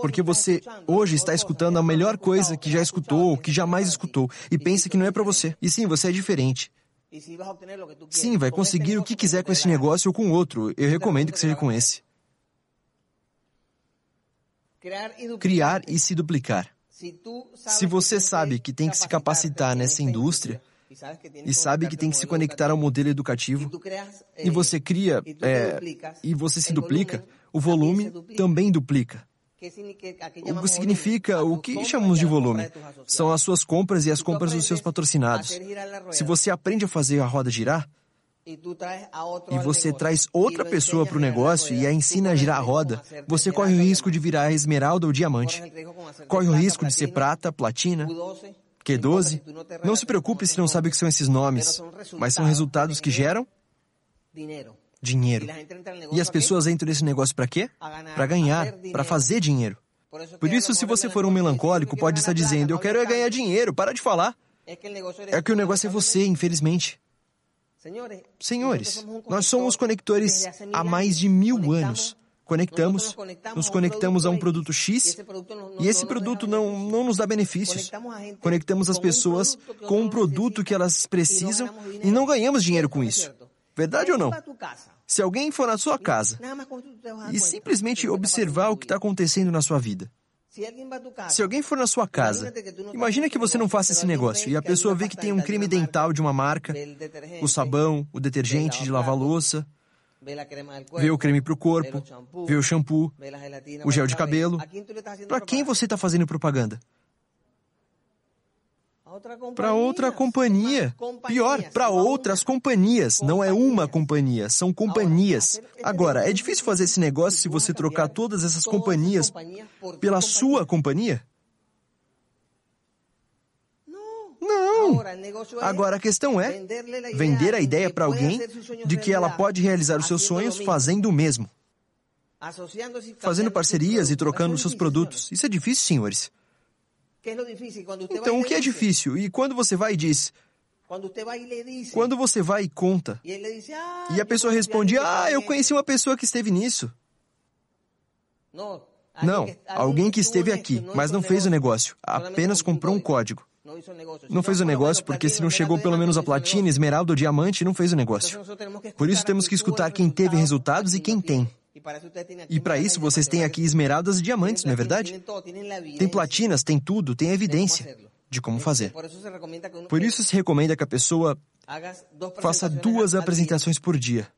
Porque você hoje está escutando a melhor coisa que já escutou, que jamais escutou, e pensa que não é para você. E sim, você é diferente. Sim, vai conseguir o que quiser com esse negócio ou com outro. Eu recomendo que seja com esse. Criar e se duplicar. Se você sabe que tem que se capacitar nessa indústria, e sabe que tem que se conectar ao modelo educativo, e você cria é, e você se duplica, o volume também duplica. O que significa o que chamamos de volume? São as suas compras e as compras dos seus patrocinados. Se você aprende a fazer a roda girar, e você traz outra pessoa para o negócio e a ensina a girar a roda, você corre o risco de virar esmeralda ou diamante. Corre o risco de ser prata, platina, Q12. Não se preocupe se não sabe o que são esses nomes, mas são resultados que geram dinheiro. E as pessoas entram nesse negócio para quê? Para ganhar, para fazer dinheiro. Por isso, se você for um melancólico, pode estar dizendo: Eu quero é ganhar dinheiro, para de falar. É que o negócio é você, infelizmente. Senhores, nós somos conectores há mais de mil anos. Conectamos, nos conectamos a um produto X e esse produto não, não nos dá benefícios. Conectamos as pessoas com um produto que elas precisam e não ganhamos dinheiro com isso. Verdade ou não? Se alguém for na sua casa e simplesmente observar o que está acontecendo na sua vida, se alguém for na sua casa, imagina que você não faça esse negócio e a pessoa vê que tem um creme dental de uma marca, o sabão, o detergente de lavar louça, vê o creme para o corpo, vê o shampoo, o gel de cabelo. Para quem você está fazendo propaganda? Para outra companhia. Pior, para outras companhias. Não é uma companhia, são companhias. Agora, é difícil fazer esse negócio se você trocar todas essas companhias pela sua companhia? Não. Agora a questão é vender a ideia para alguém de que ela pode realizar os seus sonhos fazendo o mesmo. Fazendo parcerias e trocando seus produtos. Isso é difícil, senhores. Então, o que é difícil? E quando você vai e diz. Quando você vai e conta. E a pessoa responde: Ah, eu conheci uma pessoa que esteve nisso. Não, alguém que esteve aqui, mas não fez o negócio, apenas comprou um código. Não fez o negócio porque se não chegou pelo menos a platina, esmeralda ou diamante, não fez o negócio. Por isso temos que escutar quem teve resultados e quem tem. E para isso vocês têm aqui esmeraldas e diamantes, não é verdade? Tem platinas, tem tudo, tem evidência de como fazer. Por isso se recomenda que a pessoa faça duas apresentações por dia.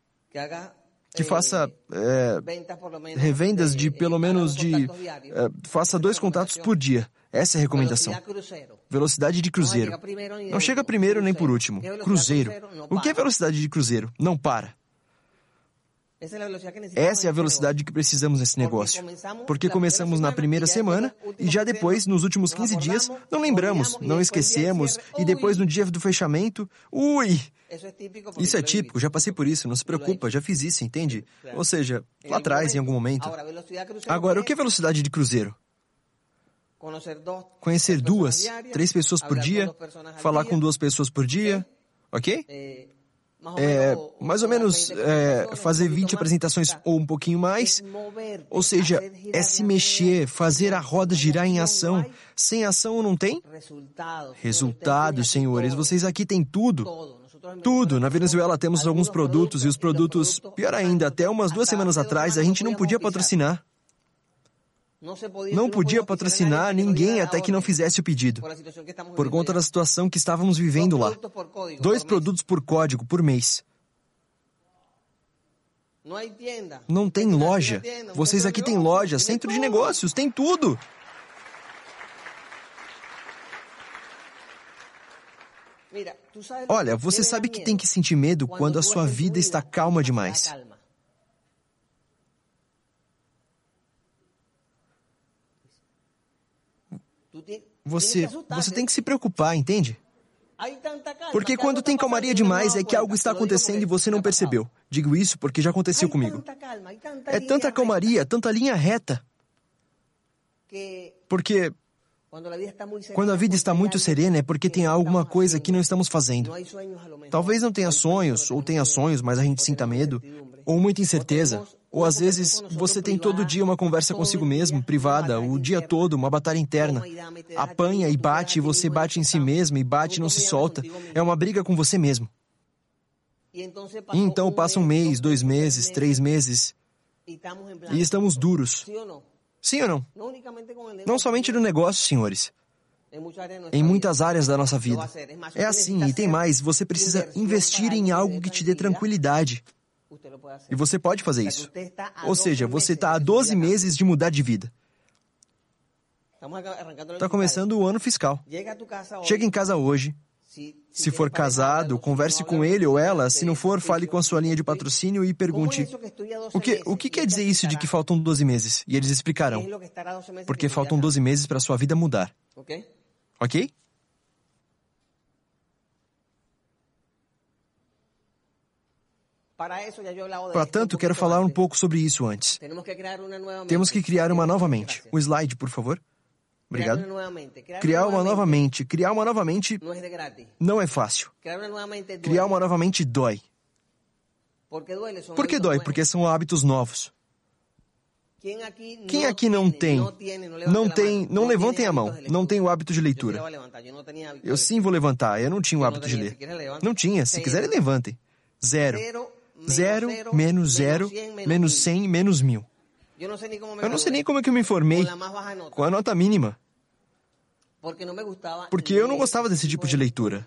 Que faça é, revendas de pelo menos de. É, faça dois contatos por dia. Essa é a recomendação. Velocidade de cruzeiro. Não chega primeiro nem por último. Cruzeiro. O que é velocidade de cruzeiro? Não para. Essa é a velocidade que precisamos nesse negócio. Porque começamos na primeira semana e já depois, nos últimos 15 dias, não lembramos, não esquecemos e depois no dia do fechamento, ui! Isso é típico, já passei por isso, não se preocupa, já fiz isso, entende? Ou seja, lá atrás, em algum momento. Agora, o que é velocidade de cruzeiro? Conhecer duas, três pessoas por dia, falar com duas pessoas por dia, ok? É, mais ou menos é, fazer 20 apresentações ou um pouquinho mais. Ou seja, é se mexer, fazer a roda girar em ação. Sem ação não tem? Resultados, senhores. Vocês aqui têm tudo. Tudo. Na Venezuela temos alguns produtos e os produtos, pior ainda, até umas duas semanas atrás a gente não podia patrocinar. Não podia patrocinar ninguém até que não fizesse o pedido, por conta da situação que estávamos vivendo lá. Dois produtos por código por mês. Não tem loja. Vocês aqui têm loja, centro de negócios, tem tudo. Olha, você sabe que tem que sentir medo quando a sua vida está calma demais. Você, você tem que se preocupar, entende? Porque quando tem calmaria demais é que algo está acontecendo e você não percebeu. Digo isso porque já aconteceu comigo. É tanta calmaria, tanta linha reta. Porque quando a vida está muito serena é porque tem alguma coisa que não estamos fazendo. Talvez não tenha sonhos, ou tenha sonhos, mas a gente sinta medo, ou muita incerteza. Ou às vezes você tem todo dia uma conversa consigo mesmo, privada, o dia todo, uma batalha interna. Apanha e bate, e você bate em si mesmo e bate e não se solta. É uma briga com você mesmo. E então passa um mês, dois meses, três meses, e estamos duros. Sim ou não? Não somente no negócio, senhores. Em muitas áreas da nossa vida. É assim, e tem mais, você precisa investir em algo que te dê tranquilidade. E você pode fazer isso. Ou seja, você está há 12 meses de mudar de vida. Está começando o ano fiscal. Chega em casa hoje. Se for casado, converse com ele ou ela. Se não for, fale com a sua linha de patrocínio e pergunte: o que, o que quer dizer isso de que faltam 12 meses? E eles explicarão. Porque faltam 12 meses para a sua vida mudar. Ok? Para tanto, quero falar um pouco sobre isso antes. Temos que criar uma nova mente. Um slide, por favor. Obrigado. Criar uma nova mente. Criar uma nova mente não é fácil. Criar uma nova mente dói. Por que dói? Porque são hábitos novos. Quem aqui não tem, não tem, não levantem a mão, não tem o hábito de leitura. Eu sim vou levantar, eu não tinha o hábito de ler. Não tinha, se quiserem levantem. Zero. Zero, menos zero, menos cem, menos mil. Eu não sei nem como é que eu me informei com a nota mínima. Porque eu não gostava desse tipo de leitura.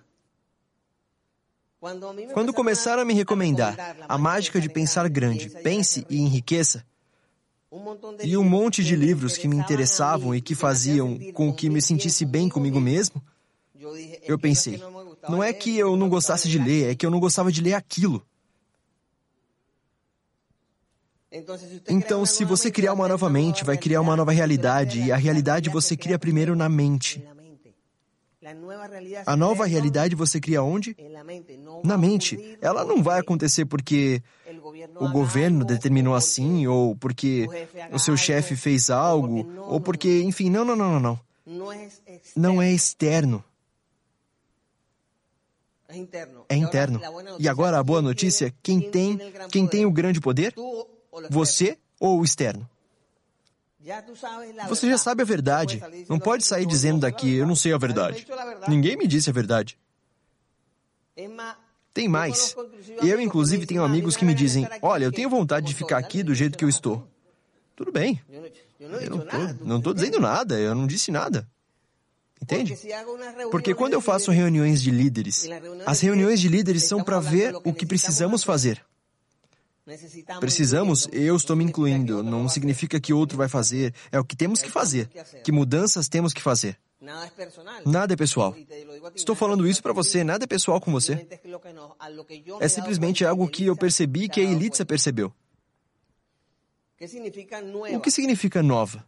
Quando começaram a me recomendar a mágica de pensar grande, pense e enriqueça, e um monte de livros que me interessavam e que faziam com que me sentisse bem comigo mesmo, eu pensei, não é que eu não gostasse de ler, é que eu não gostava de ler aquilo. Então, se você criar uma nova mente, vai criar uma nova realidade, e a realidade você cria primeiro na mente. A nova realidade você cria onde? Na mente. Ela não vai acontecer porque o governo determinou assim, ou porque o seu chefe fez algo, ou porque, enfim, não, não, não, não, não. Não é externo. É interno. E agora a boa notícia, quem tem, quem tem o grande poder? Você ou o externo? Você já sabe a verdade. Não pode sair dizendo daqui, eu não sei a verdade. Ninguém me disse a verdade. Tem mais. Eu, inclusive, tenho amigos que me dizem: Olha, eu tenho vontade de ficar aqui do jeito que eu estou. Tudo bem. Eu não estou dizendo nada, eu não disse nada. Entende? Porque quando eu faço reuniões de líderes, as reuniões de líderes são para ver o que precisamos fazer. Precisamos, eu estou me incluindo, não significa que outro vai fazer, é o que temos que fazer, que mudanças temos que fazer. Nada é pessoal. Estou falando isso para você, nada é pessoal com você. É simplesmente algo que eu percebi que a Elitza percebeu. O que significa nova?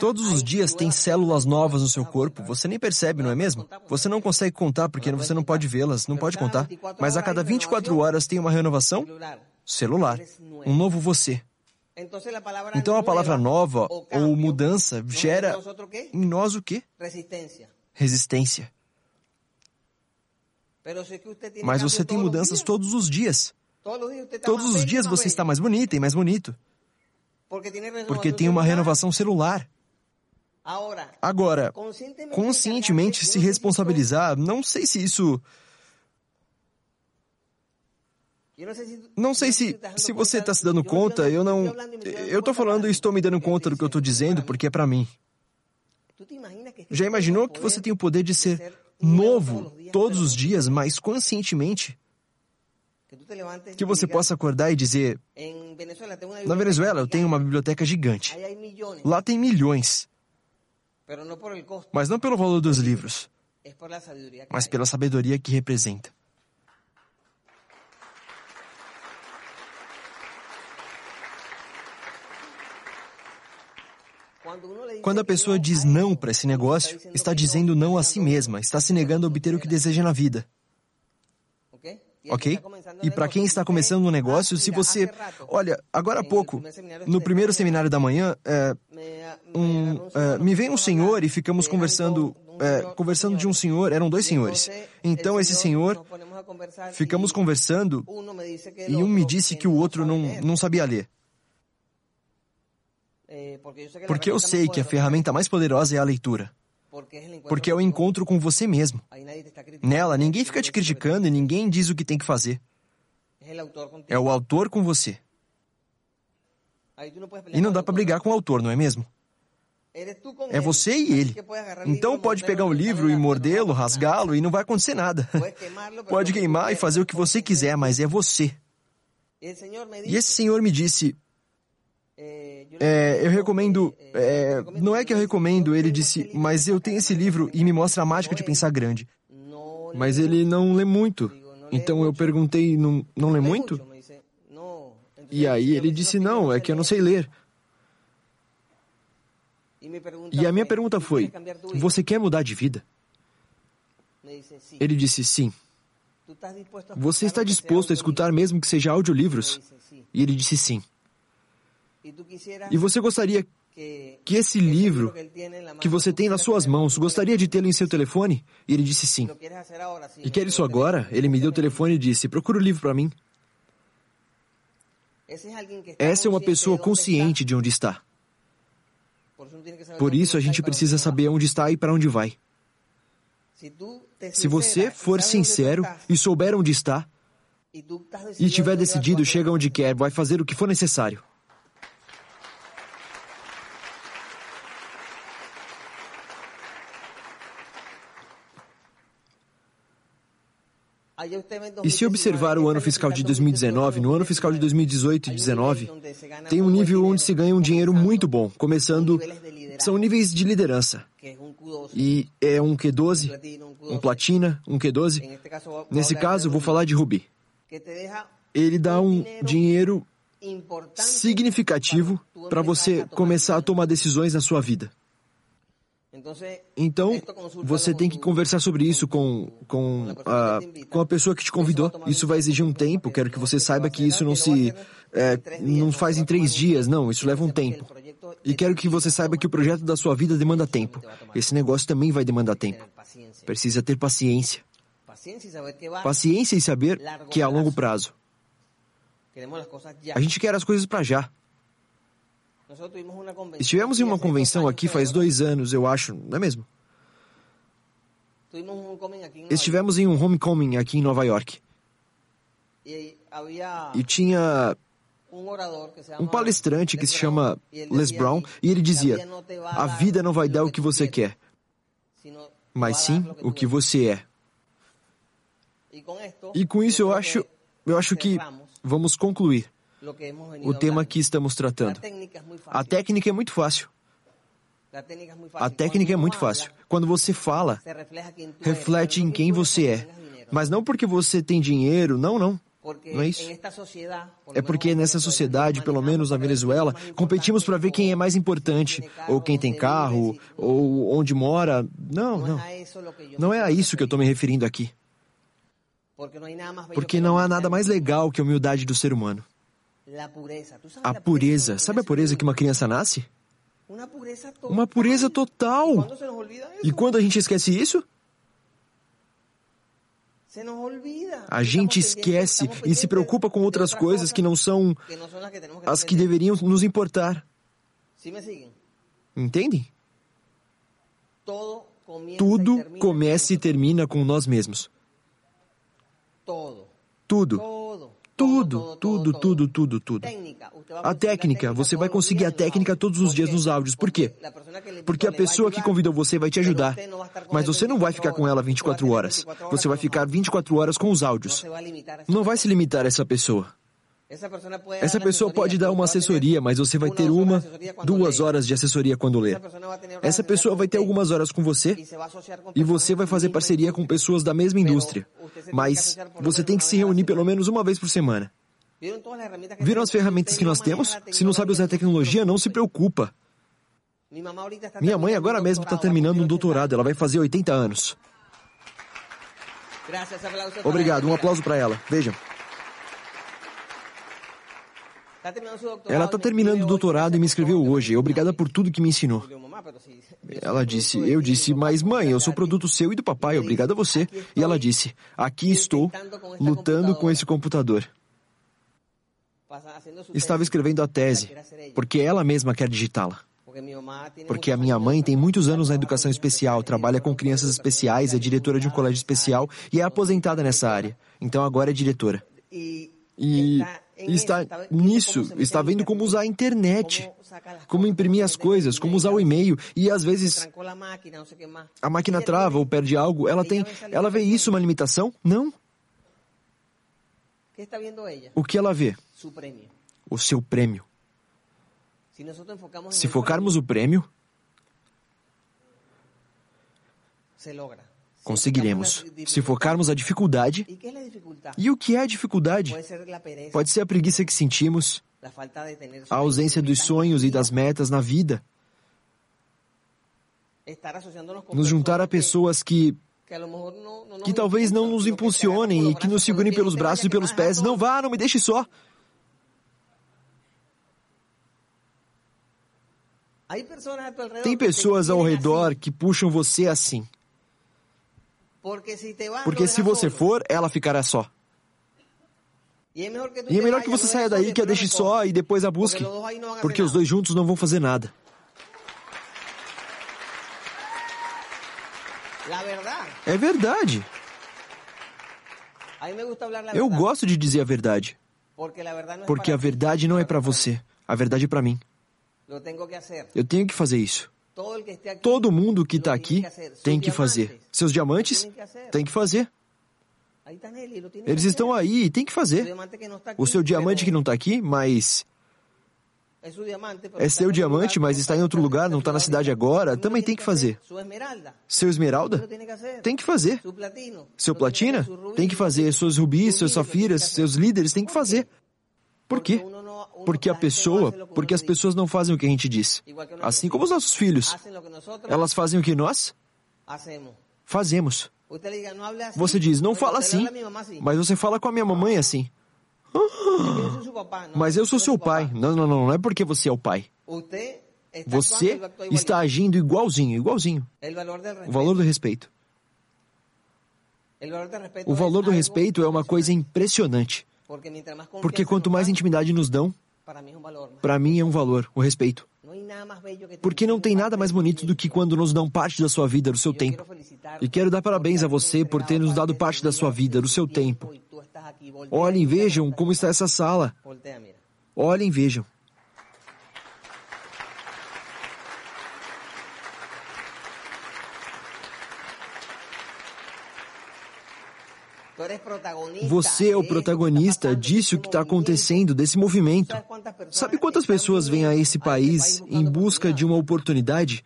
Todos os dias tem células novas no seu corpo, você nem percebe, não é mesmo? Você não consegue contar porque você não pode vê-las, não pode contar. Mas a cada 24 horas tem uma renovação celular, um novo você. Então a palavra nova ou mudança gera em nós o quê? Resistência. Mas você tem mudanças todos os dias. Todos os dias você está mais bonita e mais bonito. Porque tem uma renovação celular. Agora, conscientemente se responsabilizar, não sei se isso. Não sei se, se você está se dando conta, eu não. Eu estou falando e estou me dando conta do que eu estou dizendo porque é para mim. Já imaginou que você tem o poder de ser novo todos os dias, mas conscientemente? Que você possa acordar e dizer: Na Venezuela eu tenho uma biblioteca gigante. Lá tem milhões. Mas não pelo valor dos livros, mas pela sabedoria que representa. Quando a pessoa diz não para esse negócio, está dizendo não a si mesma, está se negando a obter o que deseja na vida. Ok? E para quem está começando um negócio, se você. Olha, agora há pouco, no primeiro seminário da manhã, é, um, é, me veio um senhor e ficamos conversando. É, conversando de um senhor, eram dois senhores. Então, esse senhor, ficamos conversando e um me disse que o outro não, não sabia ler. Porque eu sei que a ferramenta mais poderosa é a leitura. Porque é o encontro com você mesmo. Nela, ninguém fica te criticando e ninguém diz o que tem que fazer. É o autor com você. E não dá para brigar com o autor, não é mesmo? É você e ele. Então pode pegar um livro e mordê-lo, rasgá-lo e não vai acontecer nada. Pode queimar e fazer o que você quiser, mas é você. E esse senhor me disse: é, eu recomendo. É, não é que eu recomendo, ele disse, mas eu tenho esse livro e me mostra a mágica de pensar grande. Mas ele não lê muito. Então eu perguntei, não, não lê muito? E aí ele disse, não, é que eu não sei ler. E a minha pergunta foi: Você quer mudar de vida? Ele disse sim. Você está disposto a escutar mesmo que seja audiolivros? E ele disse sim. E você gostaria que esse livro que você tem nas suas mãos, gostaria de tê-lo em seu telefone? E ele disse sim. E quer isso agora? Ele me deu o telefone e disse: procura o livro para mim. Essa é uma pessoa consciente de onde está. Por isso a gente precisa saber onde está e para onde vai. Se você for sincero e souber onde está, e tiver decidido, chega onde quer, vai fazer o que for necessário. E se observar o ano fiscal de 2019, no ano fiscal de 2018 e 2019, tem um nível onde se ganha um dinheiro muito bom, começando. São níveis de liderança. E é um Q12, um platina, um Q12. Nesse caso, vou falar de Ruby. Ele dá um dinheiro significativo para você começar a tomar decisões na sua vida. Então, você tem que conversar sobre isso com, com, a, com a pessoa que te convidou. Isso vai exigir um tempo. Quero que você saiba que isso não se é, não faz em três dias, não. Isso leva um tempo. E quero que você saiba que o projeto da sua vida demanda tempo. Esse negócio também vai demandar tempo. Precisa ter paciência. Paciência e saber que é a longo prazo. A gente quer as coisas para já. Estivemos em uma convenção aqui faz dois anos, eu acho, não é mesmo? Estivemos em um homecoming aqui em Nova York. E tinha um palestrante que se chama Les Brown e ele dizia: A vida não vai dar o que você quer, mas sim o que você é. E com isso eu acho, eu acho que vamos concluir o tema que estamos tratando. A técnica é muito fácil. A técnica é muito fácil. Quando você fala, reflete em quem você é. Mas não porque você tem dinheiro, não, não. Não é isso. É porque nessa sociedade, pelo menos na Venezuela, competimos para ver quem é mais importante, ou quem tem carro, ou onde mora. Não, não. Não é a isso que eu estou me referindo aqui. Porque não há nada mais legal que a humildade do ser humano. A pureza. Sabe a pureza que uma criança nasce? Uma pureza total. E quando a gente esquece isso? A gente esquece e se preocupa com outras coisas que não são as que deveriam nos importar. Entendem? Tudo começa e termina com nós mesmos. Tudo. Tudo, tudo, tudo, tudo, tudo. A técnica, você vai conseguir a técnica todos os dias nos áudios. Por quê? Porque a pessoa que convidou você vai te ajudar. Mas você não vai ficar com ela 24 horas. Você vai ficar 24 horas com os áudios. Não vai se limitar a essa pessoa. Essa pessoa pode dar uma assessoria, mas você vai ter uma, duas horas de assessoria quando ler. Essa pessoa vai ter algumas horas com você e você vai fazer parceria com pessoas da mesma indústria. Mas você tem que se reunir pelo menos uma vez por semana. Viram as ferramentas que nós temos? Se não sabe usar a tecnologia, não se preocupa. Minha mãe agora mesmo está terminando um doutorado, ela vai fazer 80 anos. Obrigado, um aplauso para ela. Vejam. Ela está terminando o doutorado e me escreveu hoje. Obrigada por tudo que me ensinou. Ela disse, eu disse, mas mãe, eu sou produto seu e do papai, obrigada a você. E ela disse, aqui estou, lutando com esse computador. Estava escrevendo a tese, porque ela mesma quer digitá-la. Porque a minha mãe tem muitos anos na educação especial, trabalha com crianças especiais, é diretora de um colégio especial e é aposentada nessa área. Então agora é diretora. E está nisso, está vendo como usar a internet, como imprimir as coisas, como usar o e-mail e às vezes a máquina trava ou perde algo. Ela tem, ela vê isso uma limitação? Não. O que ela vê? O seu prêmio. Se focarmos o prêmio, conseguiremos. Se focarmos a dificuldade, e o que é a dificuldade? Pode ser a preguiça que sentimos, a ausência dos sonhos e das metas na vida. Nos juntar a pessoas que que talvez não nos impulsionem e que nos segurem pelos braços e pelos pés. Não vá, não me deixe só. Tem pessoas ao redor que puxam você assim. Porque se você for, ela ficará só. E é melhor que você saia daí que a deixe só e depois a busque. Porque os dois juntos não vão fazer nada. É verdade. Eu gosto de dizer a verdade. Porque a verdade não é para você. A verdade é para mim. Eu tenho que fazer isso. Todo mundo que está aqui tem que fazer. Seus diamantes tem que fazer. Eles estão aí e tem que fazer. O seu diamante que não está aqui, mas é seu diamante, mas está em outro lugar, não está na cidade agora, também tem que fazer. Seu esmeralda? Tem que fazer. Seu platina? Tem que fazer. Suas rubis, suas safiras, seus líderes têm que fazer. Por quê? Porque a pessoa, porque as pessoas não fazem o que a gente diz. Assim como os nossos filhos. Elas fazem o que nós fazemos. Você diz, não fala assim, mas você fala com a minha mamãe assim. Mas eu sou seu pai. Não, não, não, não é porque você é o pai. Você está agindo igualzinho, igualzinho. O valor do respeito. O valor do respeito é uma coisa impressionante. Porque quanto mais intimidade nos dão, para mim é um valor, o respeito. Porque não tem nada mais bonito do que quando nos dão parte da sua vida, do seu tempo. E quero dar parabéns a você por ter nos dado parte da sua vida, do seu tempo. Olhem, vejam como está essa sala. Olhem, vejam. Você é o protagonista disso que está acontecendo, desse movimento. Sabe quantas pessoas vêm a esse país em busca de uma oportunidade?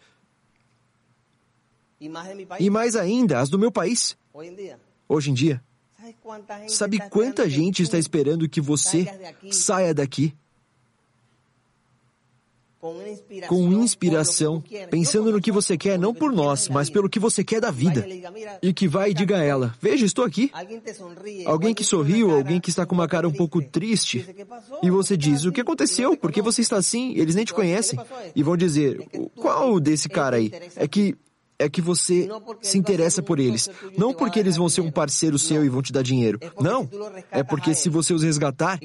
E mais ainda, as do meu país. Hoje em dia. Sabe quanta gente está esperando que você saia daqui? Com inspiração, pensando no que você quer, não por nós, mas pelo que você quer da vida. E que vai e diga a ela: Veja, estou aqui. Alguém que sorriu, alguém que está com uma cara um pouco triste. E você diz: O que aconteceu? Por que você está assim? Eles nem te conhecem. E vão dizer: Qual desse cara aí? É que é que você se interessa por eles. Não porque eles vão ser um parceiro seu e vão te dar dinheiro. Não. É porque se você os resgatar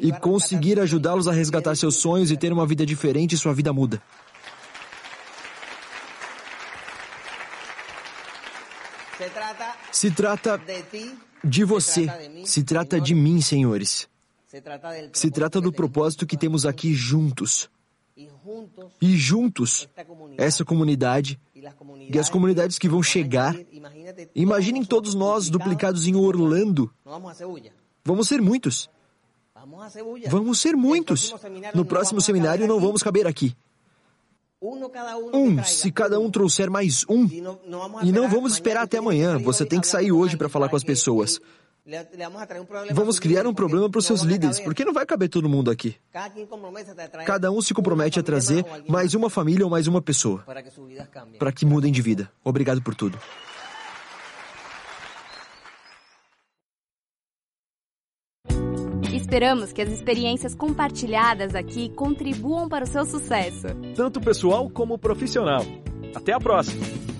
e conseguir ajudá-los a resgatar seus sonhos e ter uma vida diferente, sua vida muda. Se trata de você. Se trata de mim, senhores. Se trata do propósito que temos aqui juntos. E juntos, essa comunidade e as comunidades que vão chegar. Imaginem todos nós duplicados em Orlando. Vamos ser muitos. Vamos ser muitos. No próximo seminário não vamos caber aqui. Um, se cada um trouxer mais um. E não vamos esperar até amanhã. Você tem que sair hoje para falar com as pessoas. Vamos criar um problema para os seus líderes, porque não vai caber todo mundo aqui. Cada um se compromete a trazer mais uma família ou mais uma pessoa para que mudem de vida. Obrigado por tudo. Esperamos que as experiências compartilhadas aqui contribuam para o seu sucesso, tanto pessoal como profissional. Até a próxima!